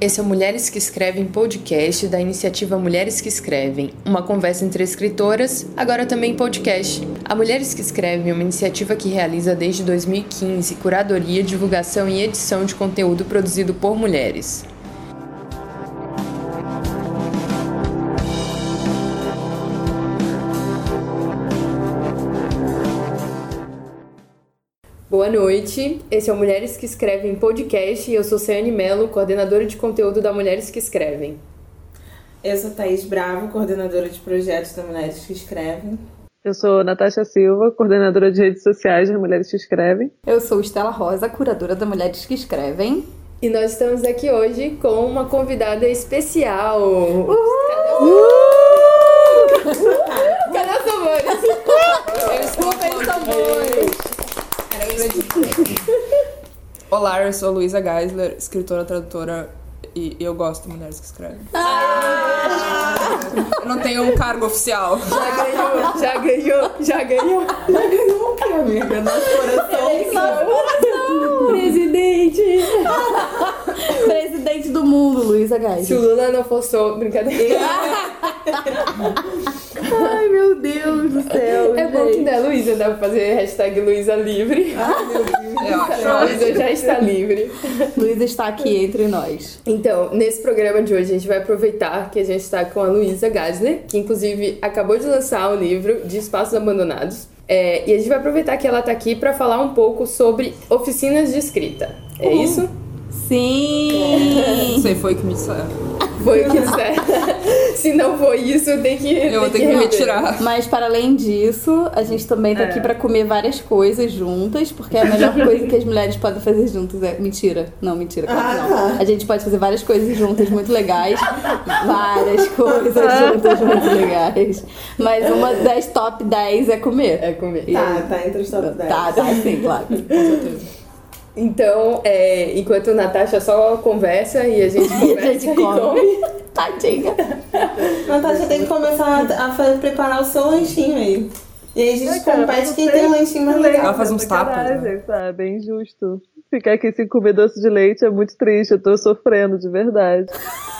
Esse é o Mulheres que Escrevem podcast da iniciativa Mulheres que Escrevem, uma conversa entre escritoras, agora também podcast. A Mulheres que Escrevem é uma iniciativa que realiza desde 2015 curadoria, divulgação e edição de conteúdo produzido por mulheres. Boa noite, esse é o Mulheres que Escrevem podcast e eu sou Ciane Mello, coordenadora de conteúdo da Mulheres que Escrevem. Eu sou Thaís Bravo, coordenadora de projetos da Mulheres que Escrevem. Eu sou Natasha Silva, coordenadora de redes sociais das Mulheres que Escrevem. Eu sou Estela Rosa, curadora da Mulheres que Escrevem. E nós estamos aqui hoje com uma convidada especial. Uhul! Cadê os tambores? Eu estou com tambores. Olá, eu sou Luísa Geisler, escritora, tradutora e eu gosto de mulheres que escrevem. Eu não tenho um cargo oficial. Já ganhou, já ganhou, já ganhou. Já ganhou o que, amiga? Nosso coração. Presidente! Presidente do mundo, Luísa Se Gás. o Lula não fosse o- brincadeira. Ai, meu Deus do céu. É bom que da Luísa dá pra fazer hashtag Luísa livre. Eu acho. A Luísa já está livre. Luísa está aqui entre nós. Então, nesse programa de hoje, a gente vai aproveitar que a gente está com a Luísa Gasner, que inclusive acabou de lançar o livro de Espaços Abandonados. É, e a gente vai aproveitar que ela tá aqui para falar um pouco sobre oficinas de escrita. É isso? Sim! Não sei, foi o que me disseram. Foi o que disseram. Se não foi isso, tem que. Eu vou tem ter que me retirar. Mas para além disso, a gente também tá aqui pra comer várias coisas juntas, porque a melhor coisa que as mulheres podem fazer juntas é. Mentira. Não, mentira, claro que não. A gente pode fazer várias coisas juntas muito legais. Várias coisas juntas muito legais. Mas uma das top 10 é comer. É comer. Tá, tá entre os top 10. Tá, tá, sim, claro. Então, é, enquanto a Natasha só conversa e a gente conversa A gente e come. come. Tadinha. Natasha tem que começar a fa- preparar o seu lanchinho aí. E aí a gente compete quem tem o lanchinho mais legal. Ela faz uns tapas, sabe? É injusto. Ficar aqui sem comer doce de leite é muito triste. Eu tô sofrendo, de verdade.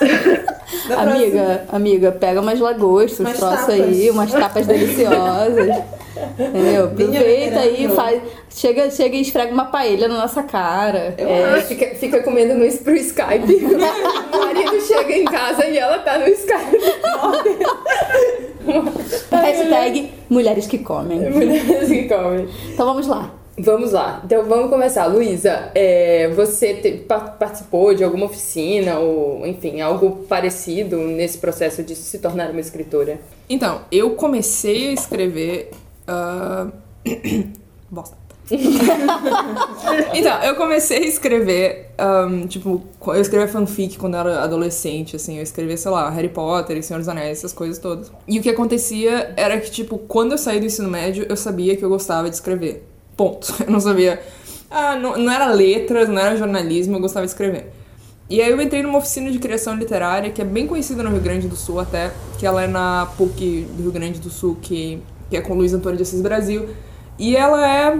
Amiga, amiga, pega umas lagostas, Umas tapas. aí, umas tapas deliciosas. Entendeu? Aproveita aí, faz, chega, chega e esfrega uma paella na nossa cara. É, fica, fica comendo no, pro Skype. o marido chega em casa e ela tá no Skype. Hashtag mulheres que comem. Mulheres que comem. Então vamos lá. Vamos lá. Então vamos começar. Luísa, é, você te- pa- participou de alguma oficina ou, enfim, algo parecido nesse processo de se tornar uma escritora? Então, eu comecei a escrever. ah, Bosta. então, eu comecei a escrever, ahm, tipo, eu escrevia fanfic quando eu era adolescente, assim, eu escrevia, sei lá, Harry Potter e Senhor dos Anéis, essas coisas todas. E o que acontecia era que, tipo, quando eu saí do ensino médio, eu sabia que eu gostava de escrever. Ponto. Eu não sabia. Ah, não, não era letras, não era jornalismo, eu gostava de escrever. E aí eu entrei numa oficina de criação literária que é bem conhecida no Rio Grande do Sul até, que ela é na PUC do Rio Grande do Sul, que, que é com Luiz Antônio de Assis Brasil. E ela é,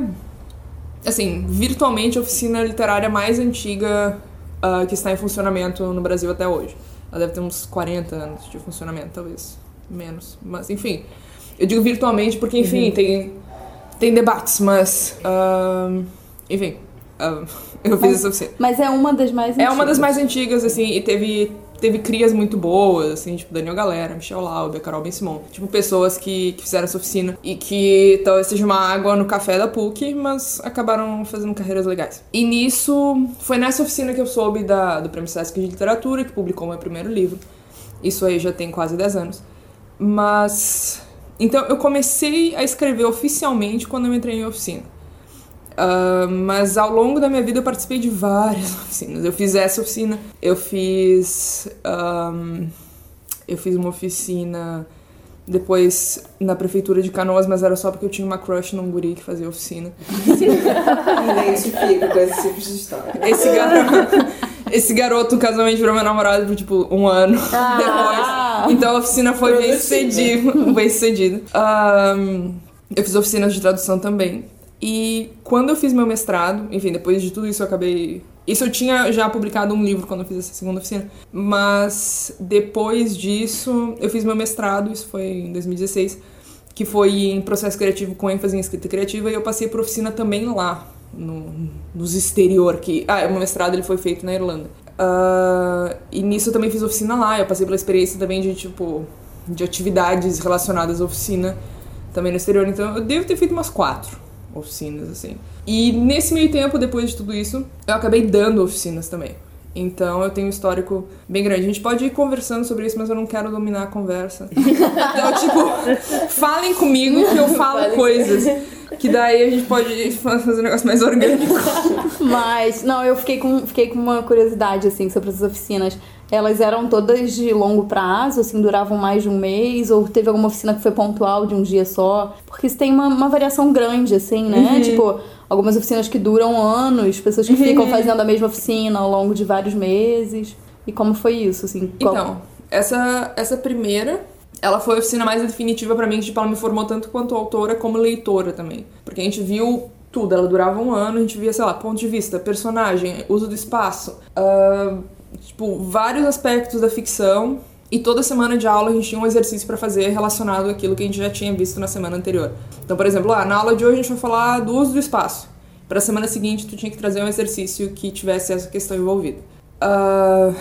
assim, virtualmente a oficina literária mais antiga ah, que está em funcionamento no Brasil até hoje. Ela deve ter uns 40 anos de funcionamento, talvez menos. Mas, enfim, eu digo virtualmente porque, enfim, tem, tem debates, mas, ah, enfim, ah, eu fiz essa oficina. Mas é uma das mais É uma das antigas. mais antigas, assim, e teve, teve crias muito boas, assim, tipo Daniel Galera, Michel Laube, Carol Ben Simon. Tipo, pessoas que, que fizeram essa oficina e que talvez seja uma água no café da PUC, mas acabaram fazendo carreiras legais. E nisso, foi nessa oficina que eu soube da, do Prêmio Sesc de Literatura, que publicou meu primeiro livro. Isso aí já tem quase 10 anos. Mas. Então, eu comecei a escrever oficialmente quando eu entrei em oficina. Ah, mas ao longo da minha vida eu participei de várias oficinas. Eu fiz essa oficina, eu fiz. ahm, eu fiz uma oficina depois na prefeitura de Canoas, mas era só porque eu tinha uma crush num guri que fazia oficina. Me identifico com esses tipos de história. Esse garoto, esse garoto casualmente virou meu namorado por tipo um ano depois. Então a oficina foi bem sucedida. Bem sucedida. Ahm, eu fiz oficinas de tradução também. E quando eu fiz meu mestrado, enfim, depois de tudo isso eu acabei Isso eu tinha já publicado um livro quando eu fiz essa segunda oficina. Mas depois disso, eu fiz meu mestrado, isso foi em 2016, que foi em processo criativo com ênfase em escrita criativa, e eu passei por oficina também lá, no, nos exterior. Que, ah, o meu mestrado ele foi feito na Irlanda. Uh, e nisso eu também fiz oficina lá, eu passei pela experiência também de, tipo, de atividades relacionadas à oficina também no exterior. Então eu devo ter feito umas quatro oficinas, assim. E nesse meio tempo, depois de tudo isso, eu acabei dando oficinas também. Então eu tenho um histórico bem grande. A gente pode ir conversando sobre isso, mas eu não quero dominar a conversa. Então, tipo, falem comigo que eu falo coisas. Que daí a gente pode fazer um negócio mais orgânico. Mas, não, eu fiquei com, fiquei com uma curiosidade, assim, sobre as oficinas. Elas eram todas de longo prazo, assim, duravam mais de um mês? Ou teve alguma oficina que foi pontual de um dia só? Porque isso tem uma, uma variação grande, assim, né? Uhum. Tipo, algumas oficinas que duram anos, pessoas que uhum. ficam fazendo a mesma oficina ao longo de vários meses. E como foi isso, assim? Qual... Então, essa, essa primeira ela foi a oficina mais definitiva para mim, tipo, ela me formou tanto quanto autora como leitora também. Porque a gente viu tudo, ela durava um ano, a gente via, sei lá, ponto de vista, personagem, uso do espaço, uh, tipo, vários aspectos da ficção. E toda semana de aula a gente tinha um exercício para fazer relacionado àquilo que a gente já tinha visto na semana anterior. Então, por exemplo, ah, na aula de hoje a gente vai falar do uso do espaço. Para a semana seguinte, tu tinha que trazer um exercício que tivesse essa questão envolvida. Uh,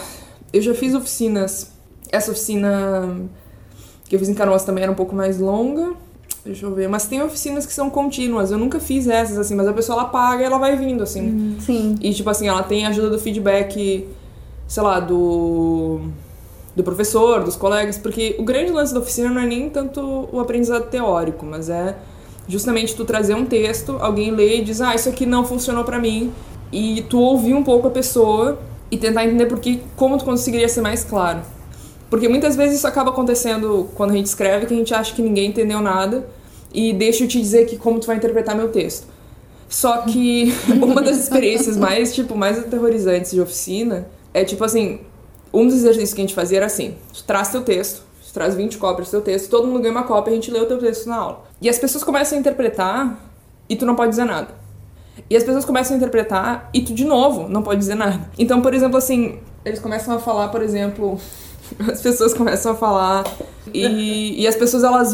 eu já fiz oficinas. Essa oficina que eu fiz em Canoas também era um pouco mais longa. Deixa eu ver. Mas tem oficinas que são contínuas. Eu nunca fiz essas, assim, mas a pessoa ela paga e ela vai vindo, assim. Hum, sim. E, tipo assim, ela tem ajuda do feedback, sei lá, do. do professor, dos colegas, porque o grande lance da oficina não é nem tanto o aprendizado teórico, mas é justamente tu trazer um texto, alguém lê e diz, ah, isso aqui não funcionou para mim, e tu ouvir um pouco a pessoa e tentar entender por que, como tu conseguiria ser mais claro. Porque muitas vezes isso acaba acontecendo quando a gente escreve que a gente acha que ninguém entendeu nada e deixa eu te dizer que como tu vai interpretar meu texto. Só que uma das experiências mais, tipo, mais aterrorizantes de oficina é tipo assim, um dos exercícios que a gente fazia era assim, tu traz teu texto, tu traz 20 cópias do teu texto, todo mundo ganha uma cópia a gente lê o teu texto na aula. E as pessoas começam a interpretar e tu não pode dizer nada. E as pessoas começam a interpretar e tu, de novo, não pode dizer nada. Então, por exemplo, assim, eles começam a falar, por exemplo, as pessoas começam a falar e, e as pessoas elas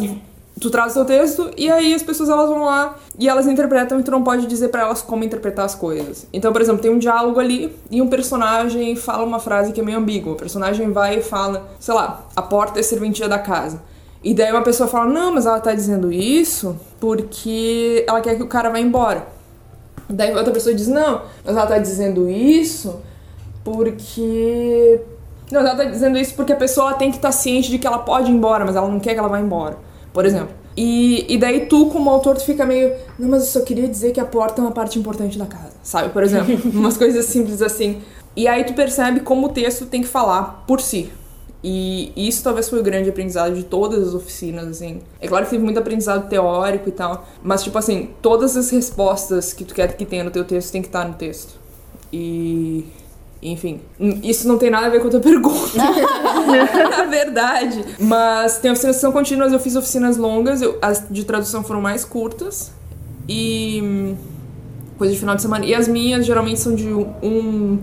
tu traz o seu texto e aí as pessoas elas vão lá e elas interpretam e tu não pode dizer para elas como interpretar as coisas. Então, por exemplo, tem um diálogo ali e um personagem fala uma frase que é meio ambígua. O personagem vai e fala, sei lá, a porta é serventia da casa. E daí uma pessoa fala: "Não, mas ela tá dizendo isso porque ela quer que o cara vá embora". Daí outra pessoa diz: "Não, mas ela tá dizendo isso porque não, ela tá dizendo isso porque a pessoa tem que estar tá ciente de que ela pode ir embora, mas ela não quer que ela vá embora, por exemplo. E, e daí tu, como autor, tu fica meio. Não, mas eu só queria dizer que a porta é uma parte importante da casa, sabe? Por exemplo, umas coisas simples assim. E aí tu percebe como o texto tem que falar por si. E isso talvez foi o grande aprendizado de todas as oficinas, assim. É claro que teve muito aprendizado teórico e tal, mas, tipo assim, todas as respostas que tu quer que tenha no teu texto tem que estar no texto. E enfim, isso não tem nada a ver com a tua pergunta, na verdade. Mas tem oficinas que são contínuas, eu fiz oficinas longas, eu, as de tradução foram mais curtas. E. coisa de final de semana. E as minhas geralmente são de um,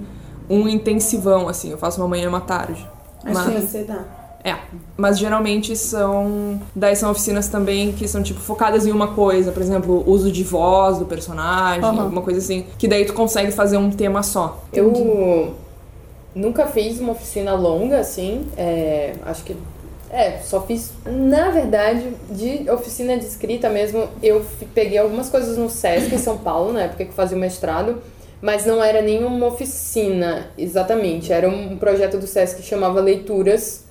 um intensivão, assim. Eu faço uma manhã e uma tarde. Acho mas... que você dá. É, mas geralmente são. Daí são oficinas também que são, tipo, focadas em uma coisa, por exemplo, uso de voz do personagem, uhum. alguma coisa assim. Que daí tu consegue fazer um tema só. Eu nunca fiz uma oficina longa, assim. É, acho que. É, só fiz. Na verdade, de oficina de escrita mesmo, eu peguei algumas coisas no Sesc em São Paulo, na época que fazia o mestrado. Mas não era nenhuma oficina, exatamente. Era um projeto do Sesc que chamava Leituras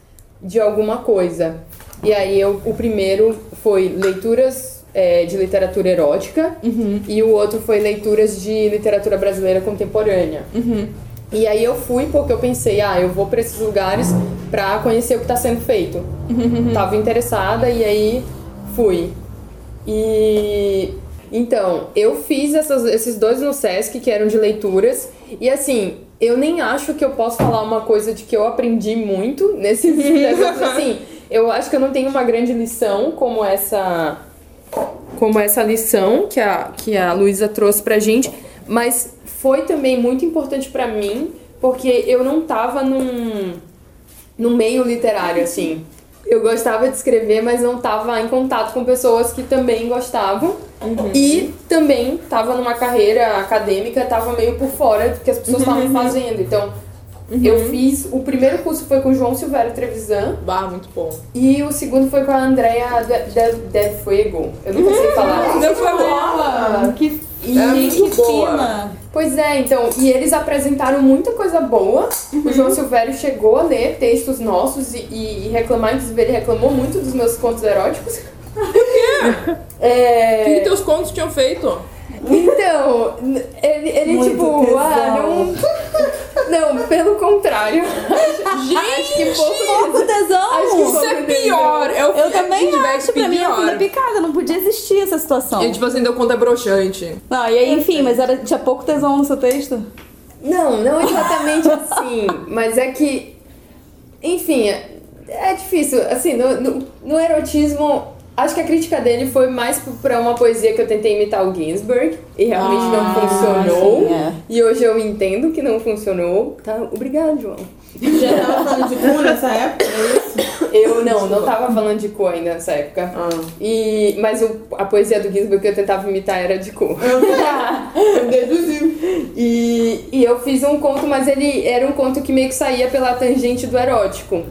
de alguma coisa. E aí eu, o primeiro foi leituras é, de literatura erótica uhum. e o outro foi leituras de literatura brasileira contemporânea. Uhum. E aí eu fui porque eu pensei, ah, eu vou para esses lugares para conhecer o que está sendo feito. Uhum. Tava interessada e aí fui. E então, eu fiz essas, esses dois no SESC que eram de leituras e assim, eu nem acho que eu posso falar uma coisa de que eu aprendi muito negócios. Assim, eu acho que eu não tenho uma grande lição como essa como essa lição que a, que a Luísa trouxe pra gente, Mas foi também muito importante pra mim, porque eu não tava num, num meio literário, assim. Eu gostava de escrever, mas não tava em contato com pessoas que também gostavam. E também tava numa carreira acadêmica, tava meio por fora do que as pessoas estavam fazendo. Então, eu fiz. O primeiro curso foi com o João Silvério Trevisan. Bah, muito bom. E o segundo foi com a Andrea De, De, De Fuego. Eu nunca sei falar. Não foi bom. Ah, que E, É muito que boa. fina. Pois é, então, e eles apresentaram muita coisa boa. O João Silvério chegou a ler textos nossos e, e, e reclamar, inclusive ele reclamou muito dos meus contos eróticos. Por quê? É... O que, que teus contos tinham feito? Então, ele, ele Muito tipo, tesão. ah, não. Não, pelo contrário. Acho que pouco Pouco tesão. Acho que Isso pouco é pior. É o Eu também acho, pra mim é filha picada, não podia existir essa situação. E tipo assim, deu conta broxante. Não, e aí, enfim, mas era, tinha pouco tesão no seu texto? Não, não exatamente assim, mas é que, enfim, é, é difícil. Assim, no, no, no erotismo, acho que a crítica dele foi mais p- pra uma poesia que eu tentei imitar o Ginsberg e realmente Ah, não funcionou. sim, é. E hoje eu entendo que não funcionou. Tá? Obrigada, João. Já tava falando de cu nessa época, é isso? Eu não, não tava falando de cu ainda nessa época. Ah. E, mas o, a poesia do Ginsberg que eu tentava imitar era de cu. Eu deduzi. E, e eu fiz um conto, mas ele era um conto que meio que saía pela tangente do erótico.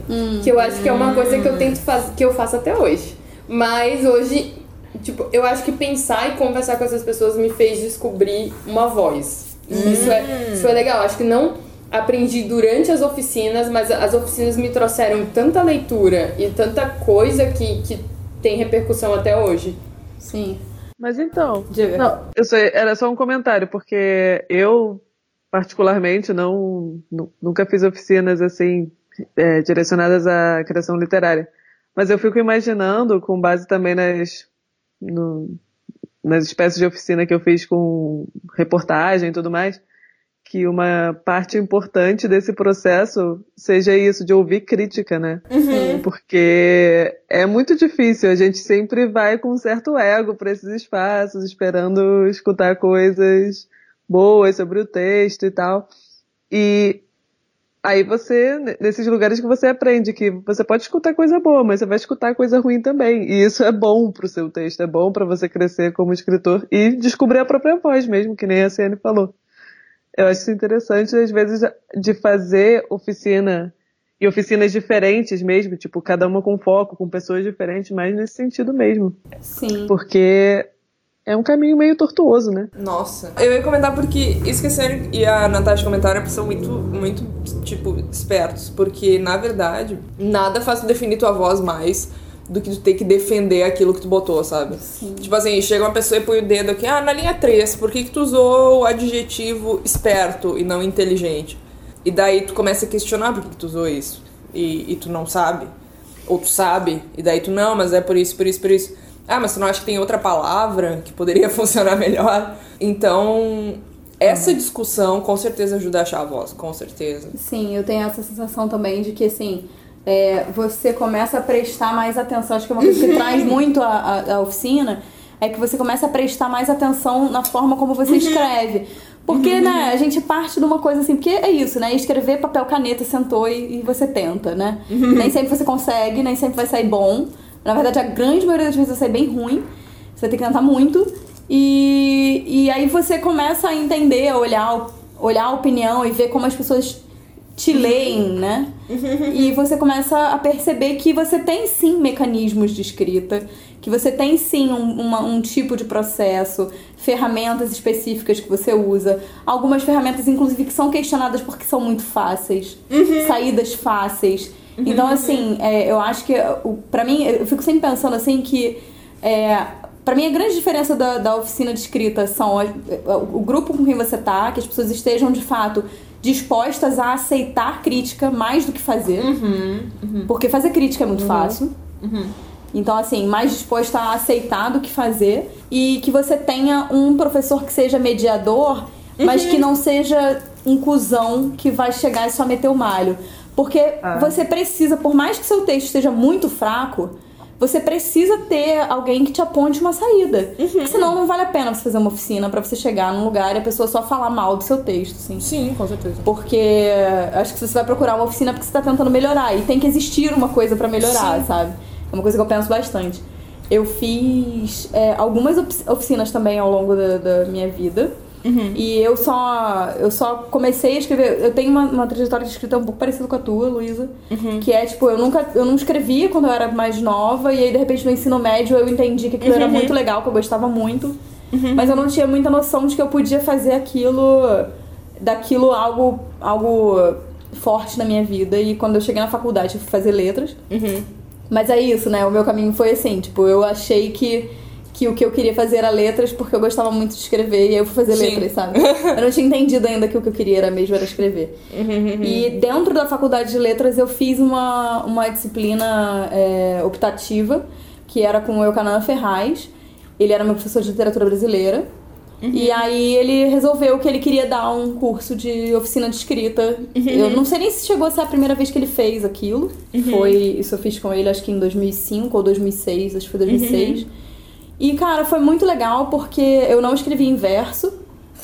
que eu acho que é uma coisa que eu tento fazer, que eu faço até hoje. Mas hoje, tipo, eu acho que pensar e conversar com essas pessoas me fez descobrir uma voz. E Isso, é, isso é legal. Acho que não aprendi durante as oficinas, mas as oficinas me trouxeram tanta leitura e tanta coisa que, que tem repercussão até hoje. Sim. Mas então, Diga. não, eu só, era só um comentário, porque eu, particularmente, não, nu- nunca fiz oficinas assim, é, direcionadas à criação literária. Mas eu fico imaginando, com base também nas, no- nas espécies de oficina que eu fiz com reportagem e tudo mais, que uma parte importante desse processo seja isso, de ouvir crítica, né? Porque é muito difícil, a gente sempre vai com um certo ego para esses espaços, esperando escutar coisas boas sobre o texto e tal. E aí você, nesses lugares que você aprende que você pode escutar coisa boa, mas você vai escutar coisa ruim também. E isso é bom pro seu texto, é bom para você crescer como escritor e descobrir a própria voz mesmo, que nem a Ciane falou. Eu acho isso interessante, às vezes, de fazer oficina e oficinas diferentes mesmo, tipo, cada uma com foco, com pessoas diferentes, mas nesse sentido mesmo. Sim. Porque é um caminho meio tortuoso, né? Nossa. Eu ia comentar porque isso que a Ciane e a Natasha comentaram são muito, muito, tipo, espertos. Porque, na verdade, nada faz tu definir tua voz mais do que tu ter que defender aquilo que tu botou, sabe? Tipo assim, chega uma pessoa e põe o dedo aqui, ah, na linha 3, por que que tu usou o adjetivo esperto e não inteligente? E daí tu começa a questionar por que que tu usou isso. E, e tu não sabe. Ou tu sabe, e daí tu não, mas é por isso, por isso, por isso. Ah, mas tu não acha que tem outra palavra que poderia funcionar melhor? Então, essa discussão com certeza ajuda a achar a voz, com certeza. Sim, eu tenho essa sensação também de que, assim, é, você começa a prestar mais atenção. Acho que é uma coisa que traz muito a, a, a oficina é que você começa a prestar mais atenção na forma como você escreve. Porque, né, a gente parte de uma coisa assim, porque é isso, né? Escrever papel, caneta, sentou e, e você tenta, né? Nem sempre você consegue, nem sempre vai sair bom. Na verdade, a grande maioria das vezes vai sair bem ruim. Você vai ter que tentar muito. E, e aí você começa a entender, a olhar, olhar a opinião e ver como as pessoas te leem, né? E você começa a perceber que você tem sim mecanismos de escrita, que você tem sim um, uma- um tipo de processo, ferramentas específicas que você usa. Algumas ferramentas, inclusive, que são questionadas porque são muito fáceis, saídas fáceis. Então, assim, é, eu acho que, o- pra mim, eu fico sempre pensando assim que. É, Pra mim, a grande diferença da, da oficina de escrita são a- o grupo com quem você tá, que as pessoas estejam de fato dispostas a aceitar crítica mais do que fazer. Porque fazer crítica é muito fácil. Então, assim, mais disposta a aceitar do que fazer. E que você tenha um professor que seja mediador, mas que não seja um cuzão que vai chegar e só meter o malho. Porque você precisa, por mais que seu texto esteja muito fraco, você precisa ter alguém que te aponte uma saída. Uhum. Senão não vale a pena você fazer uma oficina para você chegar num lugar e a pessoa só falar mal do seu texto, assim. Sim, com certeza. Porque acho que você vai procurar uma oficina porque você tá tentando melhorar. E tem que existir uma coisa para melhorar, Sim. sabe? É uma coisa que eu penso bastante. Eu fiz é, algumas oficinas também ao longo da, da minha vida. Uhum. E eu só, eu só comecei a escrever. Eu tenho uma, uma trajetória de escrita um pouco parecida com a tua, Luísa. Uhum. Que é tipo, eu nunca eu não escrevia quando eu era mais nova, e aí de repente no ensino médio eu entendi que aquilo uhum. era muito legal, que eu gostava muito. Uhum. Mas eu não tinha muita noção de que eu podia fazer aquilo, daquilo algo, algo forte na minha vida. E quando eu cheguei na faculdade, eu fui fazer letras. Uhum. Mas é isso, né? O meu caminho foi assim, tipo, eu achei que que o que eu queria fazer era letras porque eu gostava muito de escrever e aí eu fui fazer Sim. letras, sabe? Eu não tinha entendido ainda que o que eu queria era mesmo era escrever. Uhum. e dentro da faculdade de letras eu fiz uma, uma disciplina é, optativa que era com o Eucanã Ferraz. Ele era meu professor de literatura brasileira. Uhum. E aí ele resolveu que ele queria dar um curso de oficina de escrita. Uhum. Eu não sei nem se chegou a ser a primeira vez que ele fez aquilo. Uhum. Foi, isso eu fiz com ele acho que em 2005 ou 2006, acho que foi 2006. E, cara, foi muito legal porque eu não escrevi em verso.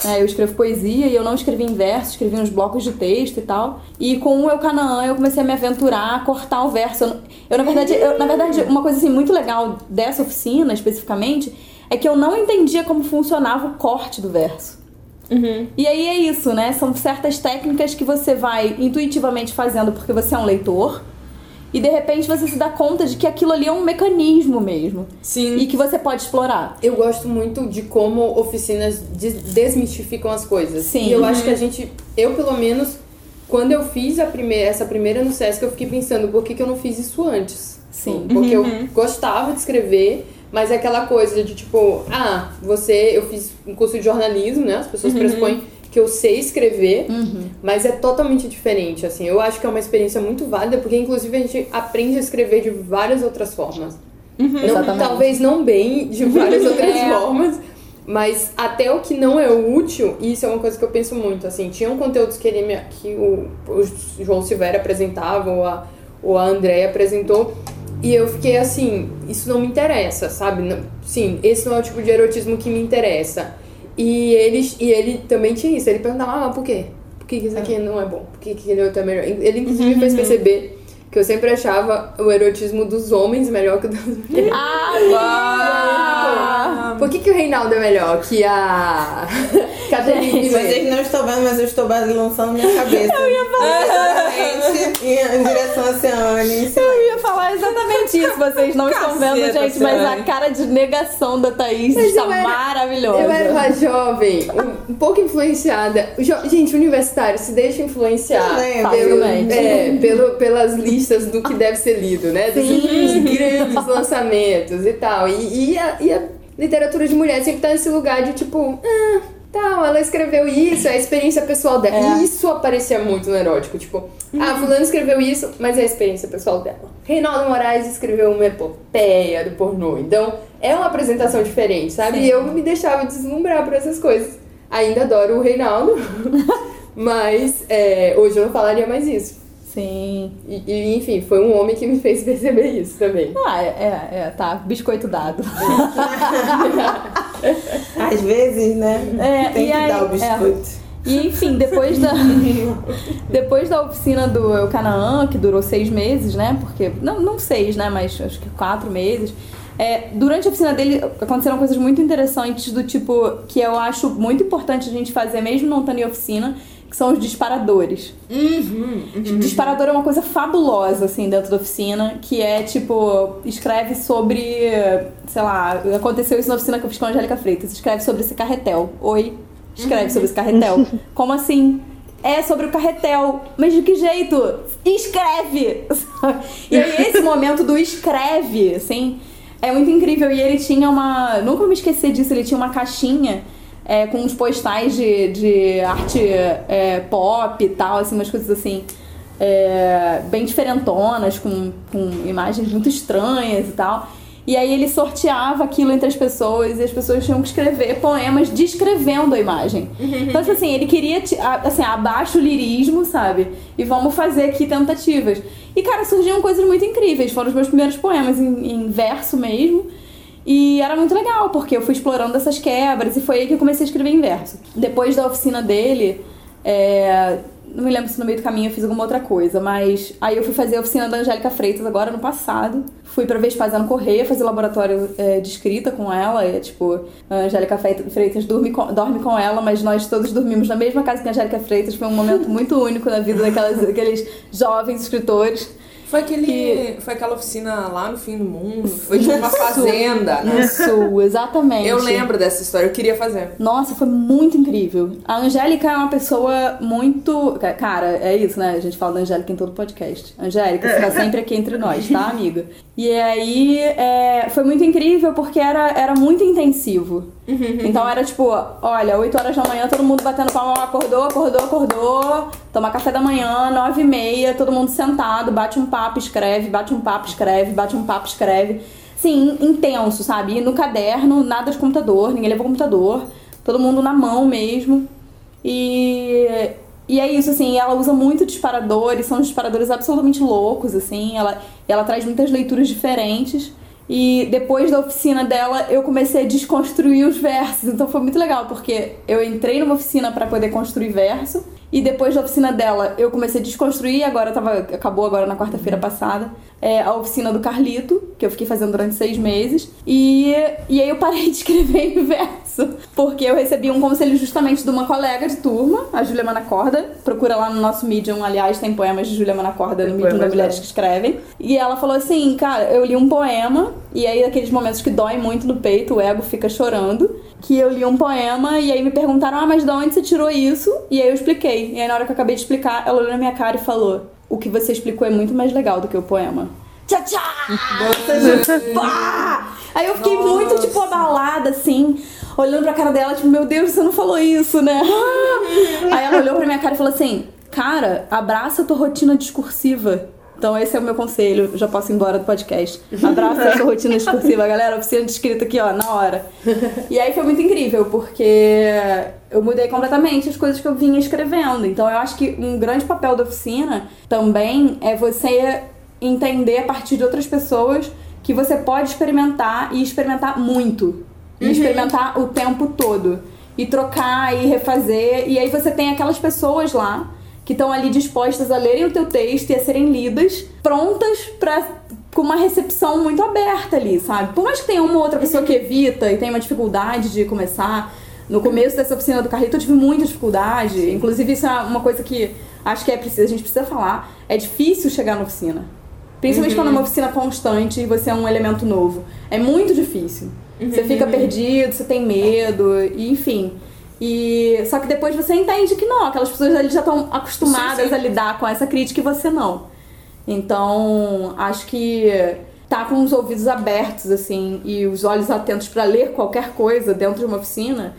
É, eu escrevo poesia e eu não escrevi em verso, escrevi uns blocos de texto e tal. E com o Eu Canaã eu comecei a me aventurar, a cortar o verso. Eu, eu na verdade, eu, na verdade, uma coisa assim muito legal dessa oficina especificamente é que eu não entendia como funcionava o corte do verso. Uhum. E aí é isso, né? São certas técnicas que você vai intuitivamente fazendo porque você é um leitor e de repente você se dá conta de que aquilo ali é um mecanismo mesmo. Sim. E que você pode explorar. Eu gosto muito de como oficinas desmistificam as coisas. Sim. E eu uhum. acho que a gente, eu pelo menos, quando eu fiz a primeira, essa primeira no SESC, eu fiquei pensando, por que, que eu não fiz isso antes? Sim. Porque uhum. eu gostava de escrever, mas é aquela coisa de tipo, ah, você, eu fiz um curso de jornalismo, né? As pessoas uhum. pressupõem que eu sei escrever, uhum. mas é totalmente diferente, assim. Eu acho que é uma experiência muito válida, porque inclusive a gente aprende a escrever de várias outras formas. Uhum. Não, talvez não bem, de várias outras é. formas, mas até o que não é útil, e isso é uma coisa que eu penso muito, assim, tinham conteúdos que, ele, que o, o João Silveira apresentava, ou a, ou a Andréia apresentou, e eu fiquei assim, isso não me interessa, sabe? Não, sim, esse não é o tipo de erotismo que me interessa. E, eles, e ele também tinha isso. Ele perguntava, ah, por quê? Por que isso aqui não é bom? Por que aquele outro é melhor? Ele, inclusive, uhum. fez perceber que eu sempre achava o erotismo dos homens melhor que o das mulheres. Ah! Por que, que o Reinaldo é melhor que a Caterine? Vocês não estão vendo, mas eu estou balançando minha cabeça. Eu ia falar exatamente em, direção a Ciane. Eu ia falar exatamente isso. Vocês não Caceta, estão vendo, gente, mas a cara de negação da Thaís mas está era, maravilhosa. Eu era uma jovem, um, pouco influenciada. Gente, universitário, se deixa influenciar pelo, é, pelo, pelas listas do que deve ser lido, né? Dos, dos grandes lançamentos e tal. E, e, a, e a literatura de mulher sempre tá nesse lugar de tipo, ah, tal, ela escreveu isso, é a experiência pessoal dela. É. Isso aparecia muito no erótico, tipo, uhum. ah, fulano escreveu isso, mas é a experiência pessoal dela. Reinaldo Moraes escreveu uma epopeia do pornô. Então, é uma apresentação diferente, sabe? Sim. E eu me deixava deslumbrar por essas coisas. Ainda adoro o Reinaldo, mas é, hoje eu não falaria mais isso. Sim. E, e, enfim, foi um homem que me fez perceber isso também. Ah, é, é, é tá. Biscoito dado. Às vezes, né? É, Tem que aí, dar o biscoito. É. E enfim, depois da, depois da oficina do Canaã, que durou seis meses, né? Porque. Não, não seis, né? Mas acho que quatro meses. É, durante a oficina dele aconteceram coisas muito interessantes do tipo que eu acho muito importante a gente fazer, mesmo não estando em oficina, que são os disparadores. Uhum, uhum. Disparador é uma coisa fabulosa, assim, dentro da oficina, que é, tipo, escreve sobre, sei lá, aconteceu isso na oficina que eu fiz com a Angélica Freitas, escreve sobre esse carretel. Oi, escreve uhum. sobre esse carretel. Como assim? É sobre o carretel. Mas de que jeito? Escreve! e aí, esse momento do escreve, assim, é muito incrível. E ele tinha uma. Nunca me esqueci disso, ele tinha uma caixinha é, com uns postais de, de arte é, pop e tal, assim, umas coisas assim. É, bem diferentonas, com, com imagens muito estranhas e tal. E aí ele sorteava aquilo entre as pessoas e as pessoas tinham que escrever poemas descrevendo a imagem. Então, tipo assim, ele queria, assim, abaixo o lirismo, sabe? E vamos fazer aqui tentativas. E, cara, surgiam coisas muito incríveis. Foram os meus primeiros poemas em, em verso mesmo. E era muito legal, porque eu fui explorando essas quebras e foi aí que eu comecei a escrever em verso. Depois da oficina dele, é, não me lembro se no meio do caminho eu fiz alguma outra coisa, mas aí eu fui fazer a oficina da Angélica Freitas agora no passado. Fui pra Vespasiano Correia fazer laboratório é, de escrita com ela. É, tipo, a Angélica Freitas dorme com, dorme com ela, mas nós todos dormimos na mesma casa que a Angélica Freitas. Foi um momento muito único na vida daquelas, daqueles jovens escritores. Foi, aquele, que... foi aquela oficina lá no fim do mundo. Foi tipo uma fazenda, né? Isso, exatamente. Eu lembro dessa história, eu queria fazer. Nossa, foi muito incrível. A Angélica é uma pessoa muito. Cara, é isso, né? A gente fala da Angélica em todo podcast. Angélica, você tá sempre aqui entre nós, tá, amiga? E aí é... foi muito incrível porque era, era muito intensivo. Então era tipo, olha, 8 horas da manhã, todo mundo batendo palma, acordou, acordou, acordou, toma café da manhã, 9 e meia, todo mundo sentado, bate um papo, escreve, bate um papo, escreve, bate um papo, escreve. Sim, intenso, sabe? E no caderno, nada de computador, ninguém levou computador, todo mundo na mão mesmo. E, e é isso, assim, ela usa muito disparadores, são disparadores absolutamente loucos, assim, ela, ela traz muitas leituras diferentes. E depois da oficina dela, eu comecei a desconstruir os versos. Então foi muito legal, porque eu entrei numa oficina para poder construir verso. E depois da oficina dela, eu comecei a desconstruir, agora tava, acabou agora na quarta-feira passada, é, a oficina do Carlito, que eu fiquei fazendo durante seis meses. E, e aí eu parei de escrever em verso, porque eu recebi um conselho justamente de uma colega de turma, a Júlia Manacorda. Procura lá no nosso Medium, aliás, tem poemas de Júlia Manacorda no Medium da Mulheres que Escrevem. E ela falou assim, cara, eu li um poema, e aí aqueles momentos que doem muito no peito, o ego fica chorando, que eu li um poema, e aí me perguntaram, ah, mas de onde você tirou isso? E aí eu expliquei. E aí, na hora que eu acabei de explicar, ela olhou na minha cara e falou: O que você explicou é muito mais legal do que o poema. Tchá, tchá! aí eu fiquei Nossa. muito, tipo, abalada, assim, olhando pra cara dela, tipo, meu Deus, você não falou isso, né? aí ela olhou pra minha cara e falou assim: Cara, abraça a tua rotina discursiva. Então esse é o meu conselho, já posso ir embora do podcast. Abraça a sua rotina discursiva, galera, oficina de escrita aqui, ó, na hora. E aí foi muito incrível, porque eu mudei completamente as coisas que eu vinha escrevendo. Então eu acho que um grande papel da oficina também é você entender a partir de outras pessoas que você pode experimentar e experimentar muito. E uhum. experimentar o tempo todo. E trocar e refazer. E aí você tem aquelas pessoas lá que estão ali dispostas a lerem o teu texto e a serem lidas, prontas para com uma recepção muito aberta ali, sabe? Por mais que tenha uma outra pessoa que evita e tenha uma dificuldade de começar, no começo dessa oficina do Carlito eu tive muita dificuldade. Inclusive, isso é uma coisa que acho que é preciso, a gente precisa falar. É difícil chegar na oficina. Principalmente uhum. quando é uma oficina constante e você é um elemento novo. É muito difícil. Uhum. Você fica perdido, você tem medo, e enfim. E só que depois você entende que não, aquelas pessoas ali já estão acostumadas sim, sim. a lidar com essa crítica e você não. Então, acho que tá com os ouvidos abertos assim e os olhos atentos para ler qualquer coisa dentro de uma oficina,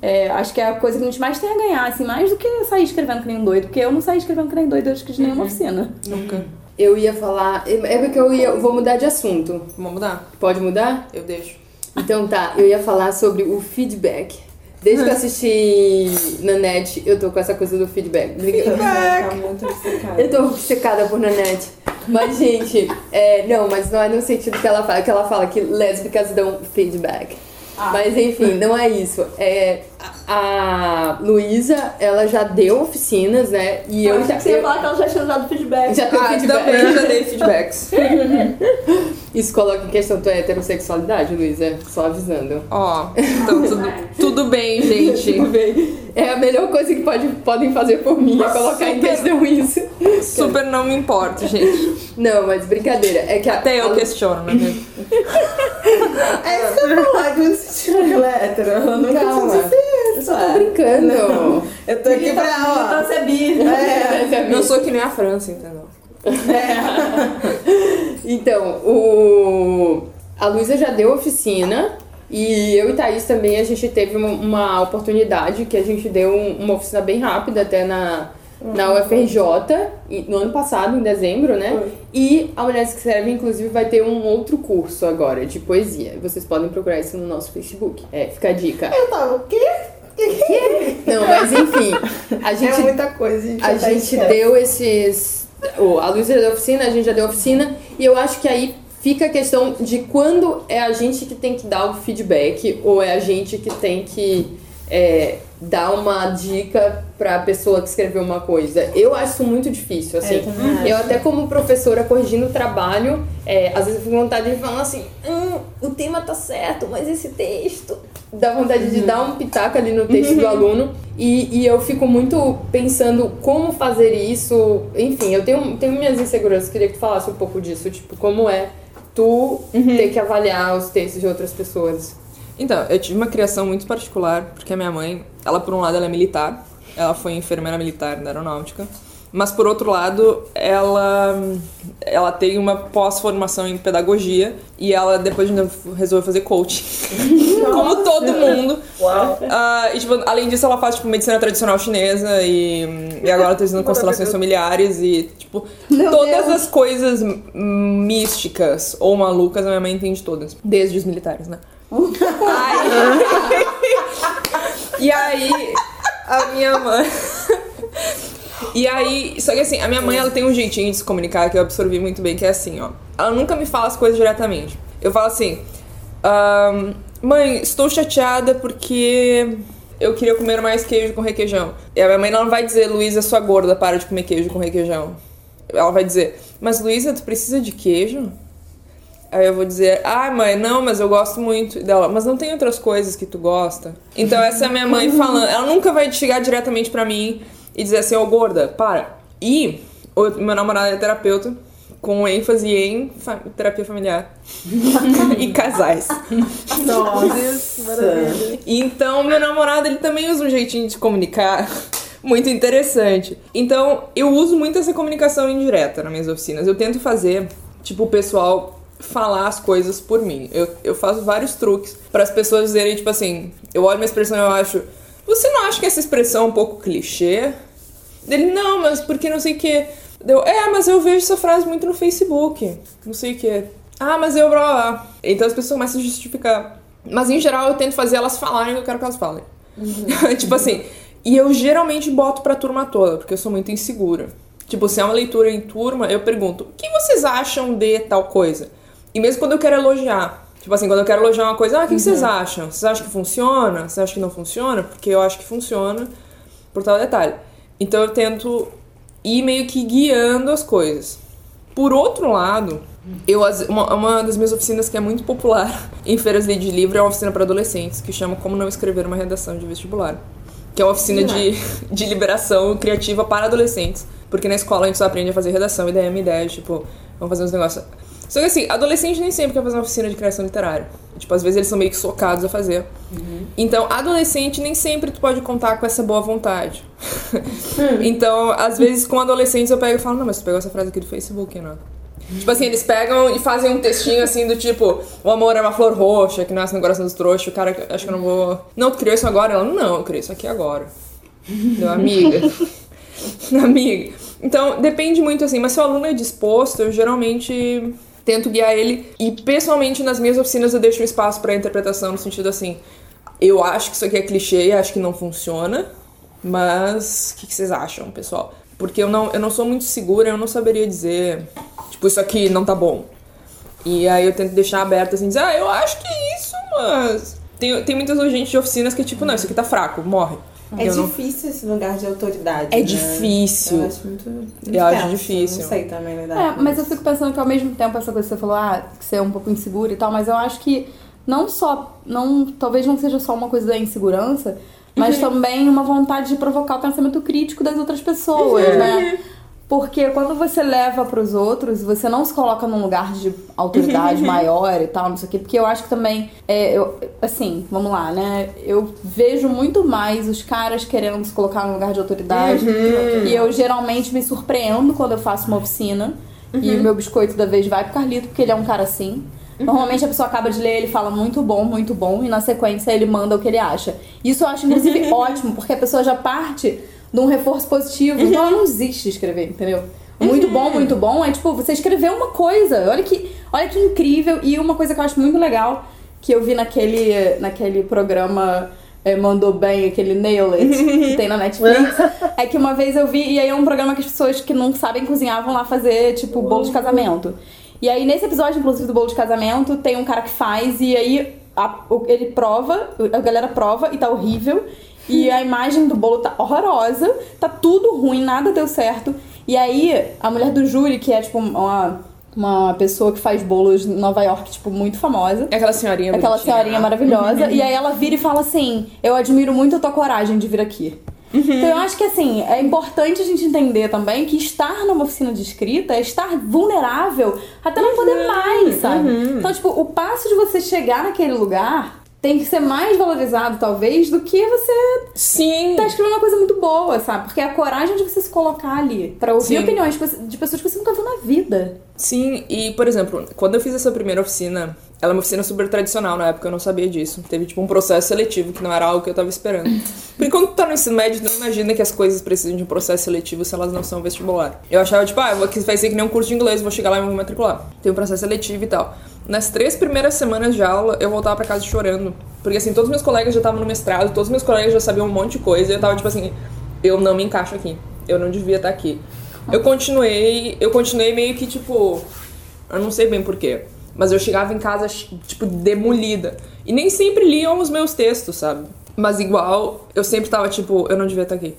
é, acho que é a coisa que a gente mais tem a ganhar, assim, mais do que sair escrevendo que nem um doido, porque eu não saí escrevendo que nem doido acho que de nenhuma uhum. oficina. Nunca. Eu ia falar, é porque eu ia, vou mudar de assunto. Vamos mudar? Pode mudar? Eu deixo. Então tá, eu ia falar sobre o feedback. Desde que eu assisti Nanette, eu tô com essa coisa do feedback. Feedback! Tá muito eu tô obcecada por Nanette. Mas, gente, é, não, mas não é no sentido que ela fala, que ela fala que lésbicas dão feedback. Ah. Mas enfim, não é isso. É, a, Luísa, ela já deu oficinas, né? E eu, eu já. Você ia falar que ela já tinha dado feedback. Já ah, feedback. também já dei feedbacks. Isso coloca em questão tua heterossexualidade, Luísa? Só avisando. Ó, oh, então tudo, tudo bem, gente. tudo bem. É a melhor coisa que pode, podem fazer por mim, é colocar super, em questão isso. Super não me importa, gente. Não, mas brincadeira. É que a, Até eu a... questiono, né? é isso que eu falar de um sentido hétero. Eu nunca Calma. Eu só tô brincando. eu tô aqui pra, ó. Pra ser bi. É, não sou que nem a França, entendeu? É. então, o... a Luísa já deu oficina e eu e Thaís também a gente teve uma, uma oportunidade que a gente deu uma oficina bem rápida até na, na UFRJ no ano passado, em dezembro, né? E a Mulheres que Escrevem, inclusive, vai ter um outro curso agora de poesia. Vocês podem procurar isso no nosso Facebook. É, fica a dica. Eu tava, o quê? Não, mas enfim. A gente, é muita coisa, gente. A gente deu esses. Oh, a Luísa deu oficina, a gente já deu oficina. E eu acho que aí fica a questão de quando é a gente que tem que dar o feedback ou é a gente que tem que é, dar uma dica para a pessoa que escreveu uma coisa. Eu acho isso muito difícil, assim. É, eu, eu até como professora corrigindo o trabalho, é, às vezes eu fico vontade de falar assim, hum, o tema tá certo, mas esse texto dá vontade de uhum. dar um pitaco ali no texto uhum. do aluno e, e eu fico muito pensando como fazer isso. Enfim, eu tenho, tenho minhas inseguranças, queria que tu falasse um pouco disso, tipo, como é tu uhum. ter que avaliar os textos de outras pessoas. Então, eu tive uma criação muito particular, porque a minha mãe, ela por um lado ela é militar, ela foi enfermeira militar da aeronáutica, mas por outro lado, ela ela tem uma pós-formação em pedagogia e ela depois de resolveu fazer coaching. Como todo mundo. Uau. Uh, e, tipo, além disso, ela faz tipo, medicina tradicional chinesa e, e agora tá fazendo constelações familiares e, tipo, Meu todas Deus. as coisas místicas ou malucas a minha mãe entende todas. Desde os militares, né? Aí, e aí, a minha mãe. E aí, só que assim, a minha mãe ela tem um jeitinho de se comunicar que eu absorvi muito bem, que é assim, ó. Ela nunca me fala as coisas diretamente. Eu falo assim, um, mãe, estou chateada porque eu queria comer mais queijo com requeijão. E a minha mãe não vai dizer, Luísa, sua gorda, para de comer queijo com requeijão. Ela vai dizer, mas Luísa, tu precisa de queijo? Aí eu vou dizer, ah, mãe, não, mas eu gosto muito dela. Mas não tem outras coisas que tu gosta? Então essa é a minha mãe falando. Ela nunca vai chegar diretamente para mim e dizer assim, ô oh, gorda, para. E o meu namorado é terapeuta com ênfase em fa terapia familiar e casais. Nossa, maravilha. Então, meu namorado, ele também usa um jeitinho de comunicar muito interessante. Então, eu uso muito essa comunicação indireta nas minhas oficinas. Eu tento fazer, tipo, o pessoal falar as coisas por mim. Eu, eu faço vários truques para as pessoas dizerem, tipo assim, eu olho uma expressão e eu acho, você não acha que essa expressão é um pouco clichê? Ele, não, mas porque não sei o que. Deu, é, mas eu vejo essa frase muito no Facebook. Não sei o que. Ah, mas eu blá blá. Então as pessoas começam a justificar. Mas em geral eu tento fazer elas falarem o que eu quero que elas falem. Uhum. tipo assim. E eu geralmente boto pra turma toda, porque eu sou muito insegura. Tipo, se é uma leitura em turma, eu pergunto: o que vocês acham de tal coisa? E mesmo quando eu quero elogiar. Tipo assim, quando eu quero elogiar uma coisa, ah, o que, uhum. que vocês acham? Vocês acham que funciona? Vocês acham que não funciona? Porque eu acho que funciona por tal detalhe. Então eu tento ir meio que guiando as coisas. Por outro lado, eu uma, uma das minhas oficinas que é muito popular em feiras de livro é uma oficina para adolescentes que chama Como Não Escrever uma Redação de Vestibular. Que é uma oficina de, de liberação criativa para adolescentes. Porque na escola a gente só aprende a fazer redação e daí a minha ideia é, tipo, vamos fazer uns negócios só que assim, adolescente nem sempre quer fazer uma oficina de criação literária. Tipo, às vezes eles são meio que socados a fazer. Uhum. Então, adolescente nem sempre tu pode contar com essa boa vontade. Hum. então, às vezes com adolescentes eu pego e falo, não, mas tu pegou essa frase aqui do Facebook, não. Tipo assim, eles pegam e fazem um textinho assim do tipo, o amor é uma flor roxa que nasce no coração dos trouxas, o cara, acho que eu não vou. Não, tu criou isso agora? Ela, não, eu criei isso aqui agora. Meu amiga. amiga. Então, depende muito assim, mas se o aluno é disposto, eu geralmente tento guiar ele. E pessoalmente nas minhas oficinas eu deixo um espaço para interpretação no sentido assim, eu acho que isso aqui é clichê, acho que não funciona, mas o que, que, vocês acham, pessoal? Porque eu não, eu não sou muito segura, eu não saberia dizer, tipo, isso aqui não tá bom. E aí eu tento deixar aberto assim, dizer, ah, eu acho que é isso, mas. Tem, tem muitas gente de oficinas que, tipo, não, isso aqui tá fraco, morre. É eu difícil não... esse lugar de autoridade. É né? difícil. Eu acho muito. muito eu acho difícil. Não sei também, verdade. É, mas eu fico pensando que ao mesmo tempo essa coisa que você falou, ah, que você é um pouco insegura e tal, mas eu acho que não só. não Talvez não seja só uma coisa da insegurança, mas uhum. também uma vontade de provocar o pensamento crítico das outras pessoas, uhum. né? Porque quando você leva para os outros, você não se coloca num lugar de autoridade maior e tal, não sei o quê. Porque eu acho que também, é, eu, assim, vamos lá, né? Eu vejo muito mais os caras querendo se colocar num lugar de autoridade. Uhum. E eu geralmente me surpreendo quando eu faço uma oficina. Uhum. E o meu biscoito da vez vai pro Carlito, porque ele é um cara assim. Uhum. Normalmente a pessoa acaba de ler, ele fala muito bom, muito bom, e na sequência ele manda o que ele acha. Isso eu acho, inclusive, ótimo, porque a pessoa já parte de um reforço positivo. Então ela não existe escrever, entendeu? Muito bom, muito bom. É tipo, você escreveu uma coisa. Olha que, olha que incrível. E uma coisa que eu acho muito legal, que eu vi naquele, naquele programa é, Mandou Bem, aquele Nail It, que tem na Netflix, é que uma vez eu vi, e aí é um programa que as pessoas que não sabem cozinhar vão lá fazer, tipo, bolo de casamento. E aí, nesse episódio, inclusive, do bolo de casamento, tem um cara que faz, e aí a- ele prova, a galera prova e tá horrível. E a imagem do bolo tá horrorosa, tá tudo ruim, nada deu certo. E aí, a mulher do júri, que é tipo uma, uma pessoa que faz bolos em Nova York, tipo, muito famosa. É aquela senhorinha Aquela bonitinha. senhorinha maravilhosa. e aí ela vira e fala assim: Eu admiro muito a tua coragem de vir aqui. Então eu acho que assim, é importante a gente entender também que estar numa oficina de escrita é estar vulnerável até não poder mais, sabe? Então, tipo, o passo de você chegar naquele lugar tem que ser mais valorizado, talvez, do que você Sim. tá escrevendo uma coisa muito boa, sabe? Porque é a coragem de você se colocar ali pra ouvir Sim. opiniões de pessoas que você nunca viu na vida. Sim, e por exemplo, quando eu fiz essa primeira oficina, ela é uma oficina super tradicional, na época eu não sabia disso. Teve tipo um processo seletivo que não era algo que eu tava esperando. Porque quando tu tá no ensino médio, tu não imagina que as coisas precisam de um processo seletivo se elas não são vestibular. Eu achava, tipo, ah, vai ser que nem um curso de inglês, vou chegar lá e vou me matricular. Tem um processo seletivo e tal. Nas três primeiras semanas de aula, eu voltava pra casa chorando. Porque assim, todos meus colegas já estavam no mestrado, todos meus colegas já sabiam um monte de coisa, e eu tava tipo assim, eu não me encaixo aqui. Eu não devia estar aqui. Eu continuei, eu continuei meio que tipo, eu não sei bem porquê. Mas eu chegava em casa, tipo, demolida. E nem sempre liam os meus textos, sabe? Mas igual, eu sempre tava tipo, eu não devia estar aqui.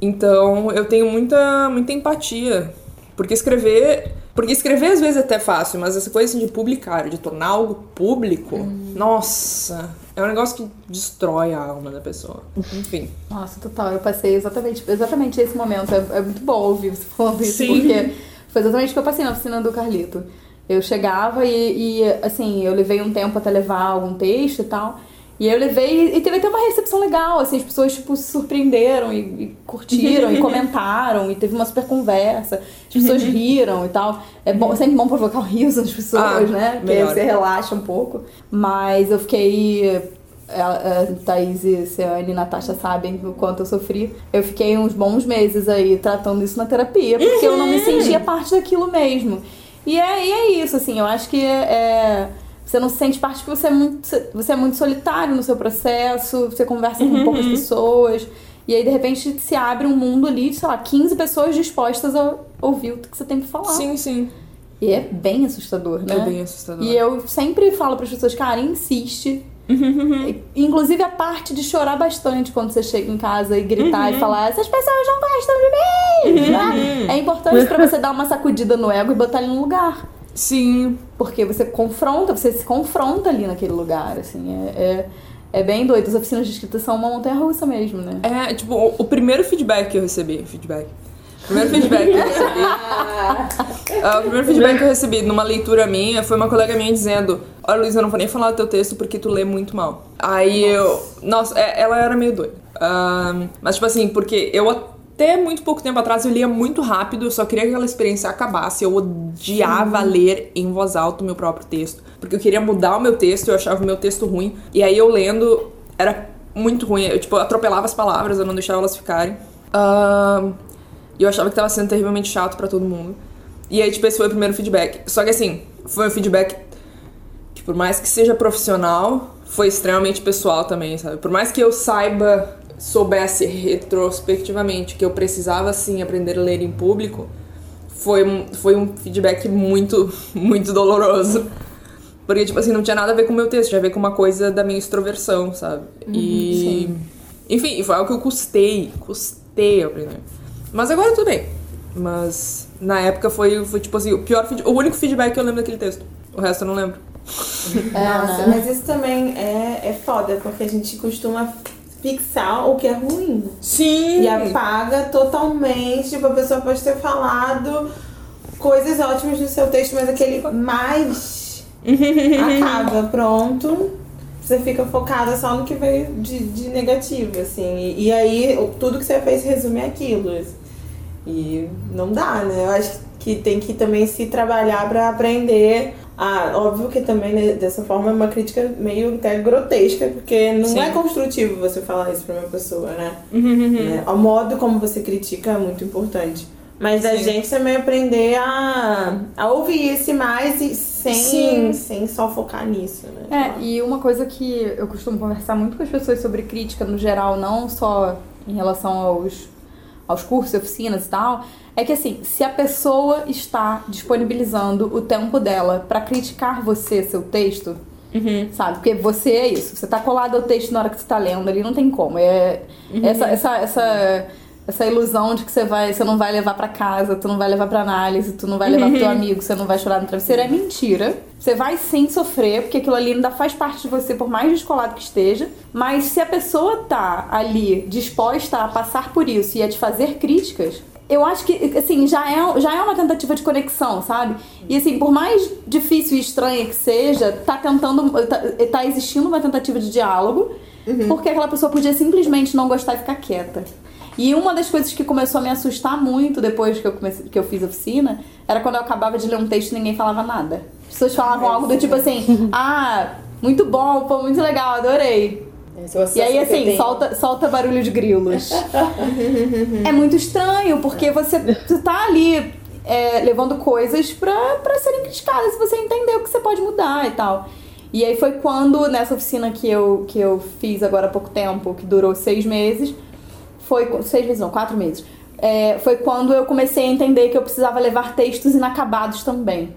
Então, eu tenho muita, muita empatia. Porque escrever. Porque escrever às vezes é até fácil, mas essa coisa assim, de publicar, de tornar algo público, nossa, é um negócio que destrói a alma da pessoa. Enfim. Nossa, total. Eu passei exatamente, exatamente esse momento. É, é muito bom ouvir você falando isso, Sim. porque foi exatamente o que eu passei na oficina do Carlito. Eu chegava e, e, assim, eu levei um tempo até levar algum texto e tal. E aí eu levei e teve até uma recepção legal, assim, as pessoas, tipo, se surpreenderam e, e curtiram e comentaram e teve uma super conversa. As pessoas riram e tal. É bom, sempre bom provocar o riso das pessoas, Ah, né? Porque você relaxa um pouco. Mas eu fiquei a, a Thaís e Ciane e Natasha sabem o quanto eu sofri. Eu fiquei uns bons meses aí tratando isso na terapia, porque eu não me sentia parte daquilo mesmo. E é, e é isso, assim, eu acho que é, você não se sente parte porque você é, muito, você é muito solitário no seu processo, você conversa com poucas pessoas. E aí, de repente, se abre um mundo ali de, sei lá, 15 pessoas dispostas a ouvir o que você tem pra falar. Sim, sim. E é bem assustador, né? É bem assustador. E eu sempre falo para as pessoas, cara, insiste. Inclusive a parte de chorar bastante quando você chega em casa e gritar e falar essas pessoas não gostam de mim, né? É importante pra você dar uma sacudida no ego e botar ele no lugar. Sim. Porque você confronta, você se confronta ali naquele lugar, assim. É, é, é bem doido. As oficinas de escrita são uma montanha russa mesmo, né? É, tipo, o, o primeiro feedback que eu recebi. Feedback. O primeiro feedback que eu recebi. Ah, o primeiro feedback que eu recebi numa leitura minha foi uma colega minha dizendo: Olha, Luiz, eu não vou nem falar do teu texto porque tu lê muito mal. Aí eu. Nossa, é, ela era meio doida. Ah, mas, tipo assim, porque eu até muito pouco tempo atrás eu lia muito rápido, eu só queria que aquela experiência acabasse. Eu odiava ler em voz alta o meu próprio texto. Porque eu queria mudar o meu texto, eu achava o meu texto ruim. E aí eu lendo era muito ruim. Eu, tipo, atropelava as palavras, eu não deixava elas ficarem. E eu achava que tava sendo terrivelmente chato pra todo mundo. E aí, tipo, esse foi o primeiro feedback. Só que assim, foi um feedback que por mais que seja profissional, foi extremamente pessoal também, sabe? Por mais que eu saiba, soubesse retrospectivamente que eu precisava sim aprender a ler em público, foi um, foi um feedback muito, muito doloroso. Porque, tipo assim, não tinha nada a ver com o meu texto, tinha a ver com uma coisa da minha extroversão, sabe? e. Enfim, foi algo que eu custei, custei aprender. Mas agora tudo bem. Mas na época foi, foi tipo assim, o pior o único feedback que eu lembro daquele texto. O resto eu não lembro. É, Nossa, né? mas isso também é, é foda, porque a gente costuma fixar o que é ruim. Sim! E apaga totalmente. Tipo, a pessoa pode ter falado coisas ótimas no seu texto, mas aquele mais acaba, pronto. Você fica focada só no que veio de, de negativo, assim. E, e aí, tudo que você fez resume aquilo. E não dá, né? Eu acho que tem que também se trabalhar pra aprender Ah, óbvio que também né, dessa forma é uma crítica meio até grotesca, porque não Sim. é construtivo você falar isso pra uma pessoa, né? Uhum. Né? O modo como você critica é muito importante. Mas a Sim. gente também aprender a, a ouvir esse mais e sem, Sim. sem só focar nisso, né? É, e uma coisa que eu costumo conversar muito com as pessoas sobre crítica no geral, não só em relação aos, aos cursos, oficinas e tal, é que assim, se a pessoa está disponibilizando o tempo dela pra criticar você, seu texto, sabe? Porque você é isso, você tá colado ao texto na hora que você tá lendo ali, não tem como. É essa, essa, essa, essa ilusão de que você vai, você não vai levar pra casa, tu não vai levar pra análise, tu não vai levar pro teu amigo, você não vai chorar no travesseiro, é mentira. Você vai sim sofrer, porque aquilo ali ainda faz parte de você, por mais descolado que esteja. Mas se a pessoa tá ali disposta a passar por isso e a te fazer críticas, eu acho que, assim, já é, já é uma tentativa de conexão, sabe? E, assim, por mais difícil e estranha que seja, tá tentando, tá, tá existindo uma tentativa de diálogo, porque aquela pessoa podia simplesmente não gostar e ficar quieta. E uma das coisas que começou a me assustar muito depois que eu, comecei, que eu fiz oficina era quando eu acabava de ler um texto e ninguém falava nada. As pessoas falavam algo do tipo assim, ah, muito bom, pô, muito legal, adorei. É E aí, assim, solta, solta barulho de grilos. é muito estranho, porque você tu tá ali é, levando coisas pra, pra serem criticadas e você entendeu que você pode mudar e tal. E aí foi quando, nessa oficina que eu, que eu fiz agora há pouco tempo, que durou seis meses, foi. Seis meses não, quatro meses. É, foi quando eu comecei a entender que eu precisava levar textos inacabados também.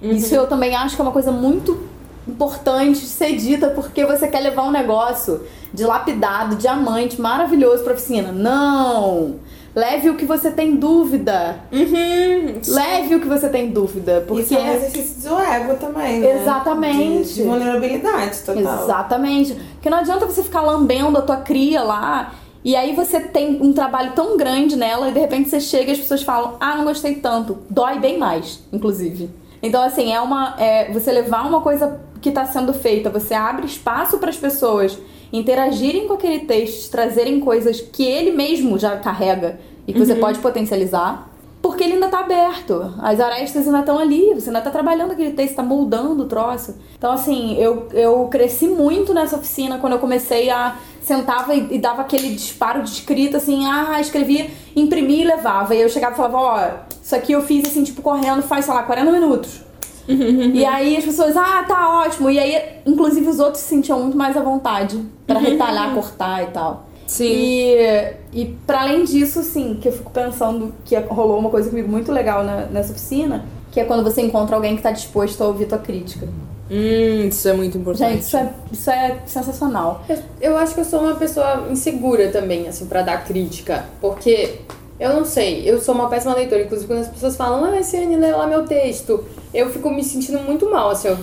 Isso eu também acho que é uma coisa muito importante de ser dita porque você quer levar um negócio dilapidado, diamante, maravilhoso pra oficina. Não! Leve o que você tem dúvida. Uhum. Leve o que você tem dúvida. Porque Isso é um exercício do ego também, né? Exatamente. De, de vulnerabilidade total. Exatamente. Porque não adianta você ficar lambendo a tua cria lá. E aí você tem um trabalho tão grande nela e de repente você chega e as pessoas falam, ah, não gostei tanto. Dói bem mais, inclusive. Então, assim, é uma. É, você levar uma coisa que está sendo feita, você abre espaço para as pessoas interagirem com aquele texto, trazerem coisas que ele mesmo já carrega e que você pode potencializar. Porque ele ainda tá aberto. As arestas ainda estão ali. Você ainda tá trabalhando aquele texto, tá moldando o troço. Então, assim, eu, eu cresci muito nessa oficina quando eu comecei a. Sentava e, e dava aquele disparo de escrita, assim, ah, escrevia, imprimia e levava. E eu chegava e falava, ó, isso aqui eu fiz assim, tipo, correndo faz, sei lá, 40 minutos. e aí as pessoas, ah, tá ótimo. E aí, inclusive, os outros se sentiam muito mais à vontade pra retalhar, cortar e tal. Sim. E, e para além disso, assim, que eu fico pensando que rolou uma coisa comigo muito legal na- nessa oficina, que é quando você encontra alguém que tá disposto a ouvir tua crítica. Hum, isso é muito importante. Gente, isso é, isso é sensacional. Eu, eu acho que eu sou uma pessoa insegura também, assim, pra dar crítica. Porque, eu não sei, eu sou uma péssima leitora. Inclusive, quando as pessoas falam, ah, Ciane, lê lá meu texto, eu fico me sentindo muito mal, assim, eu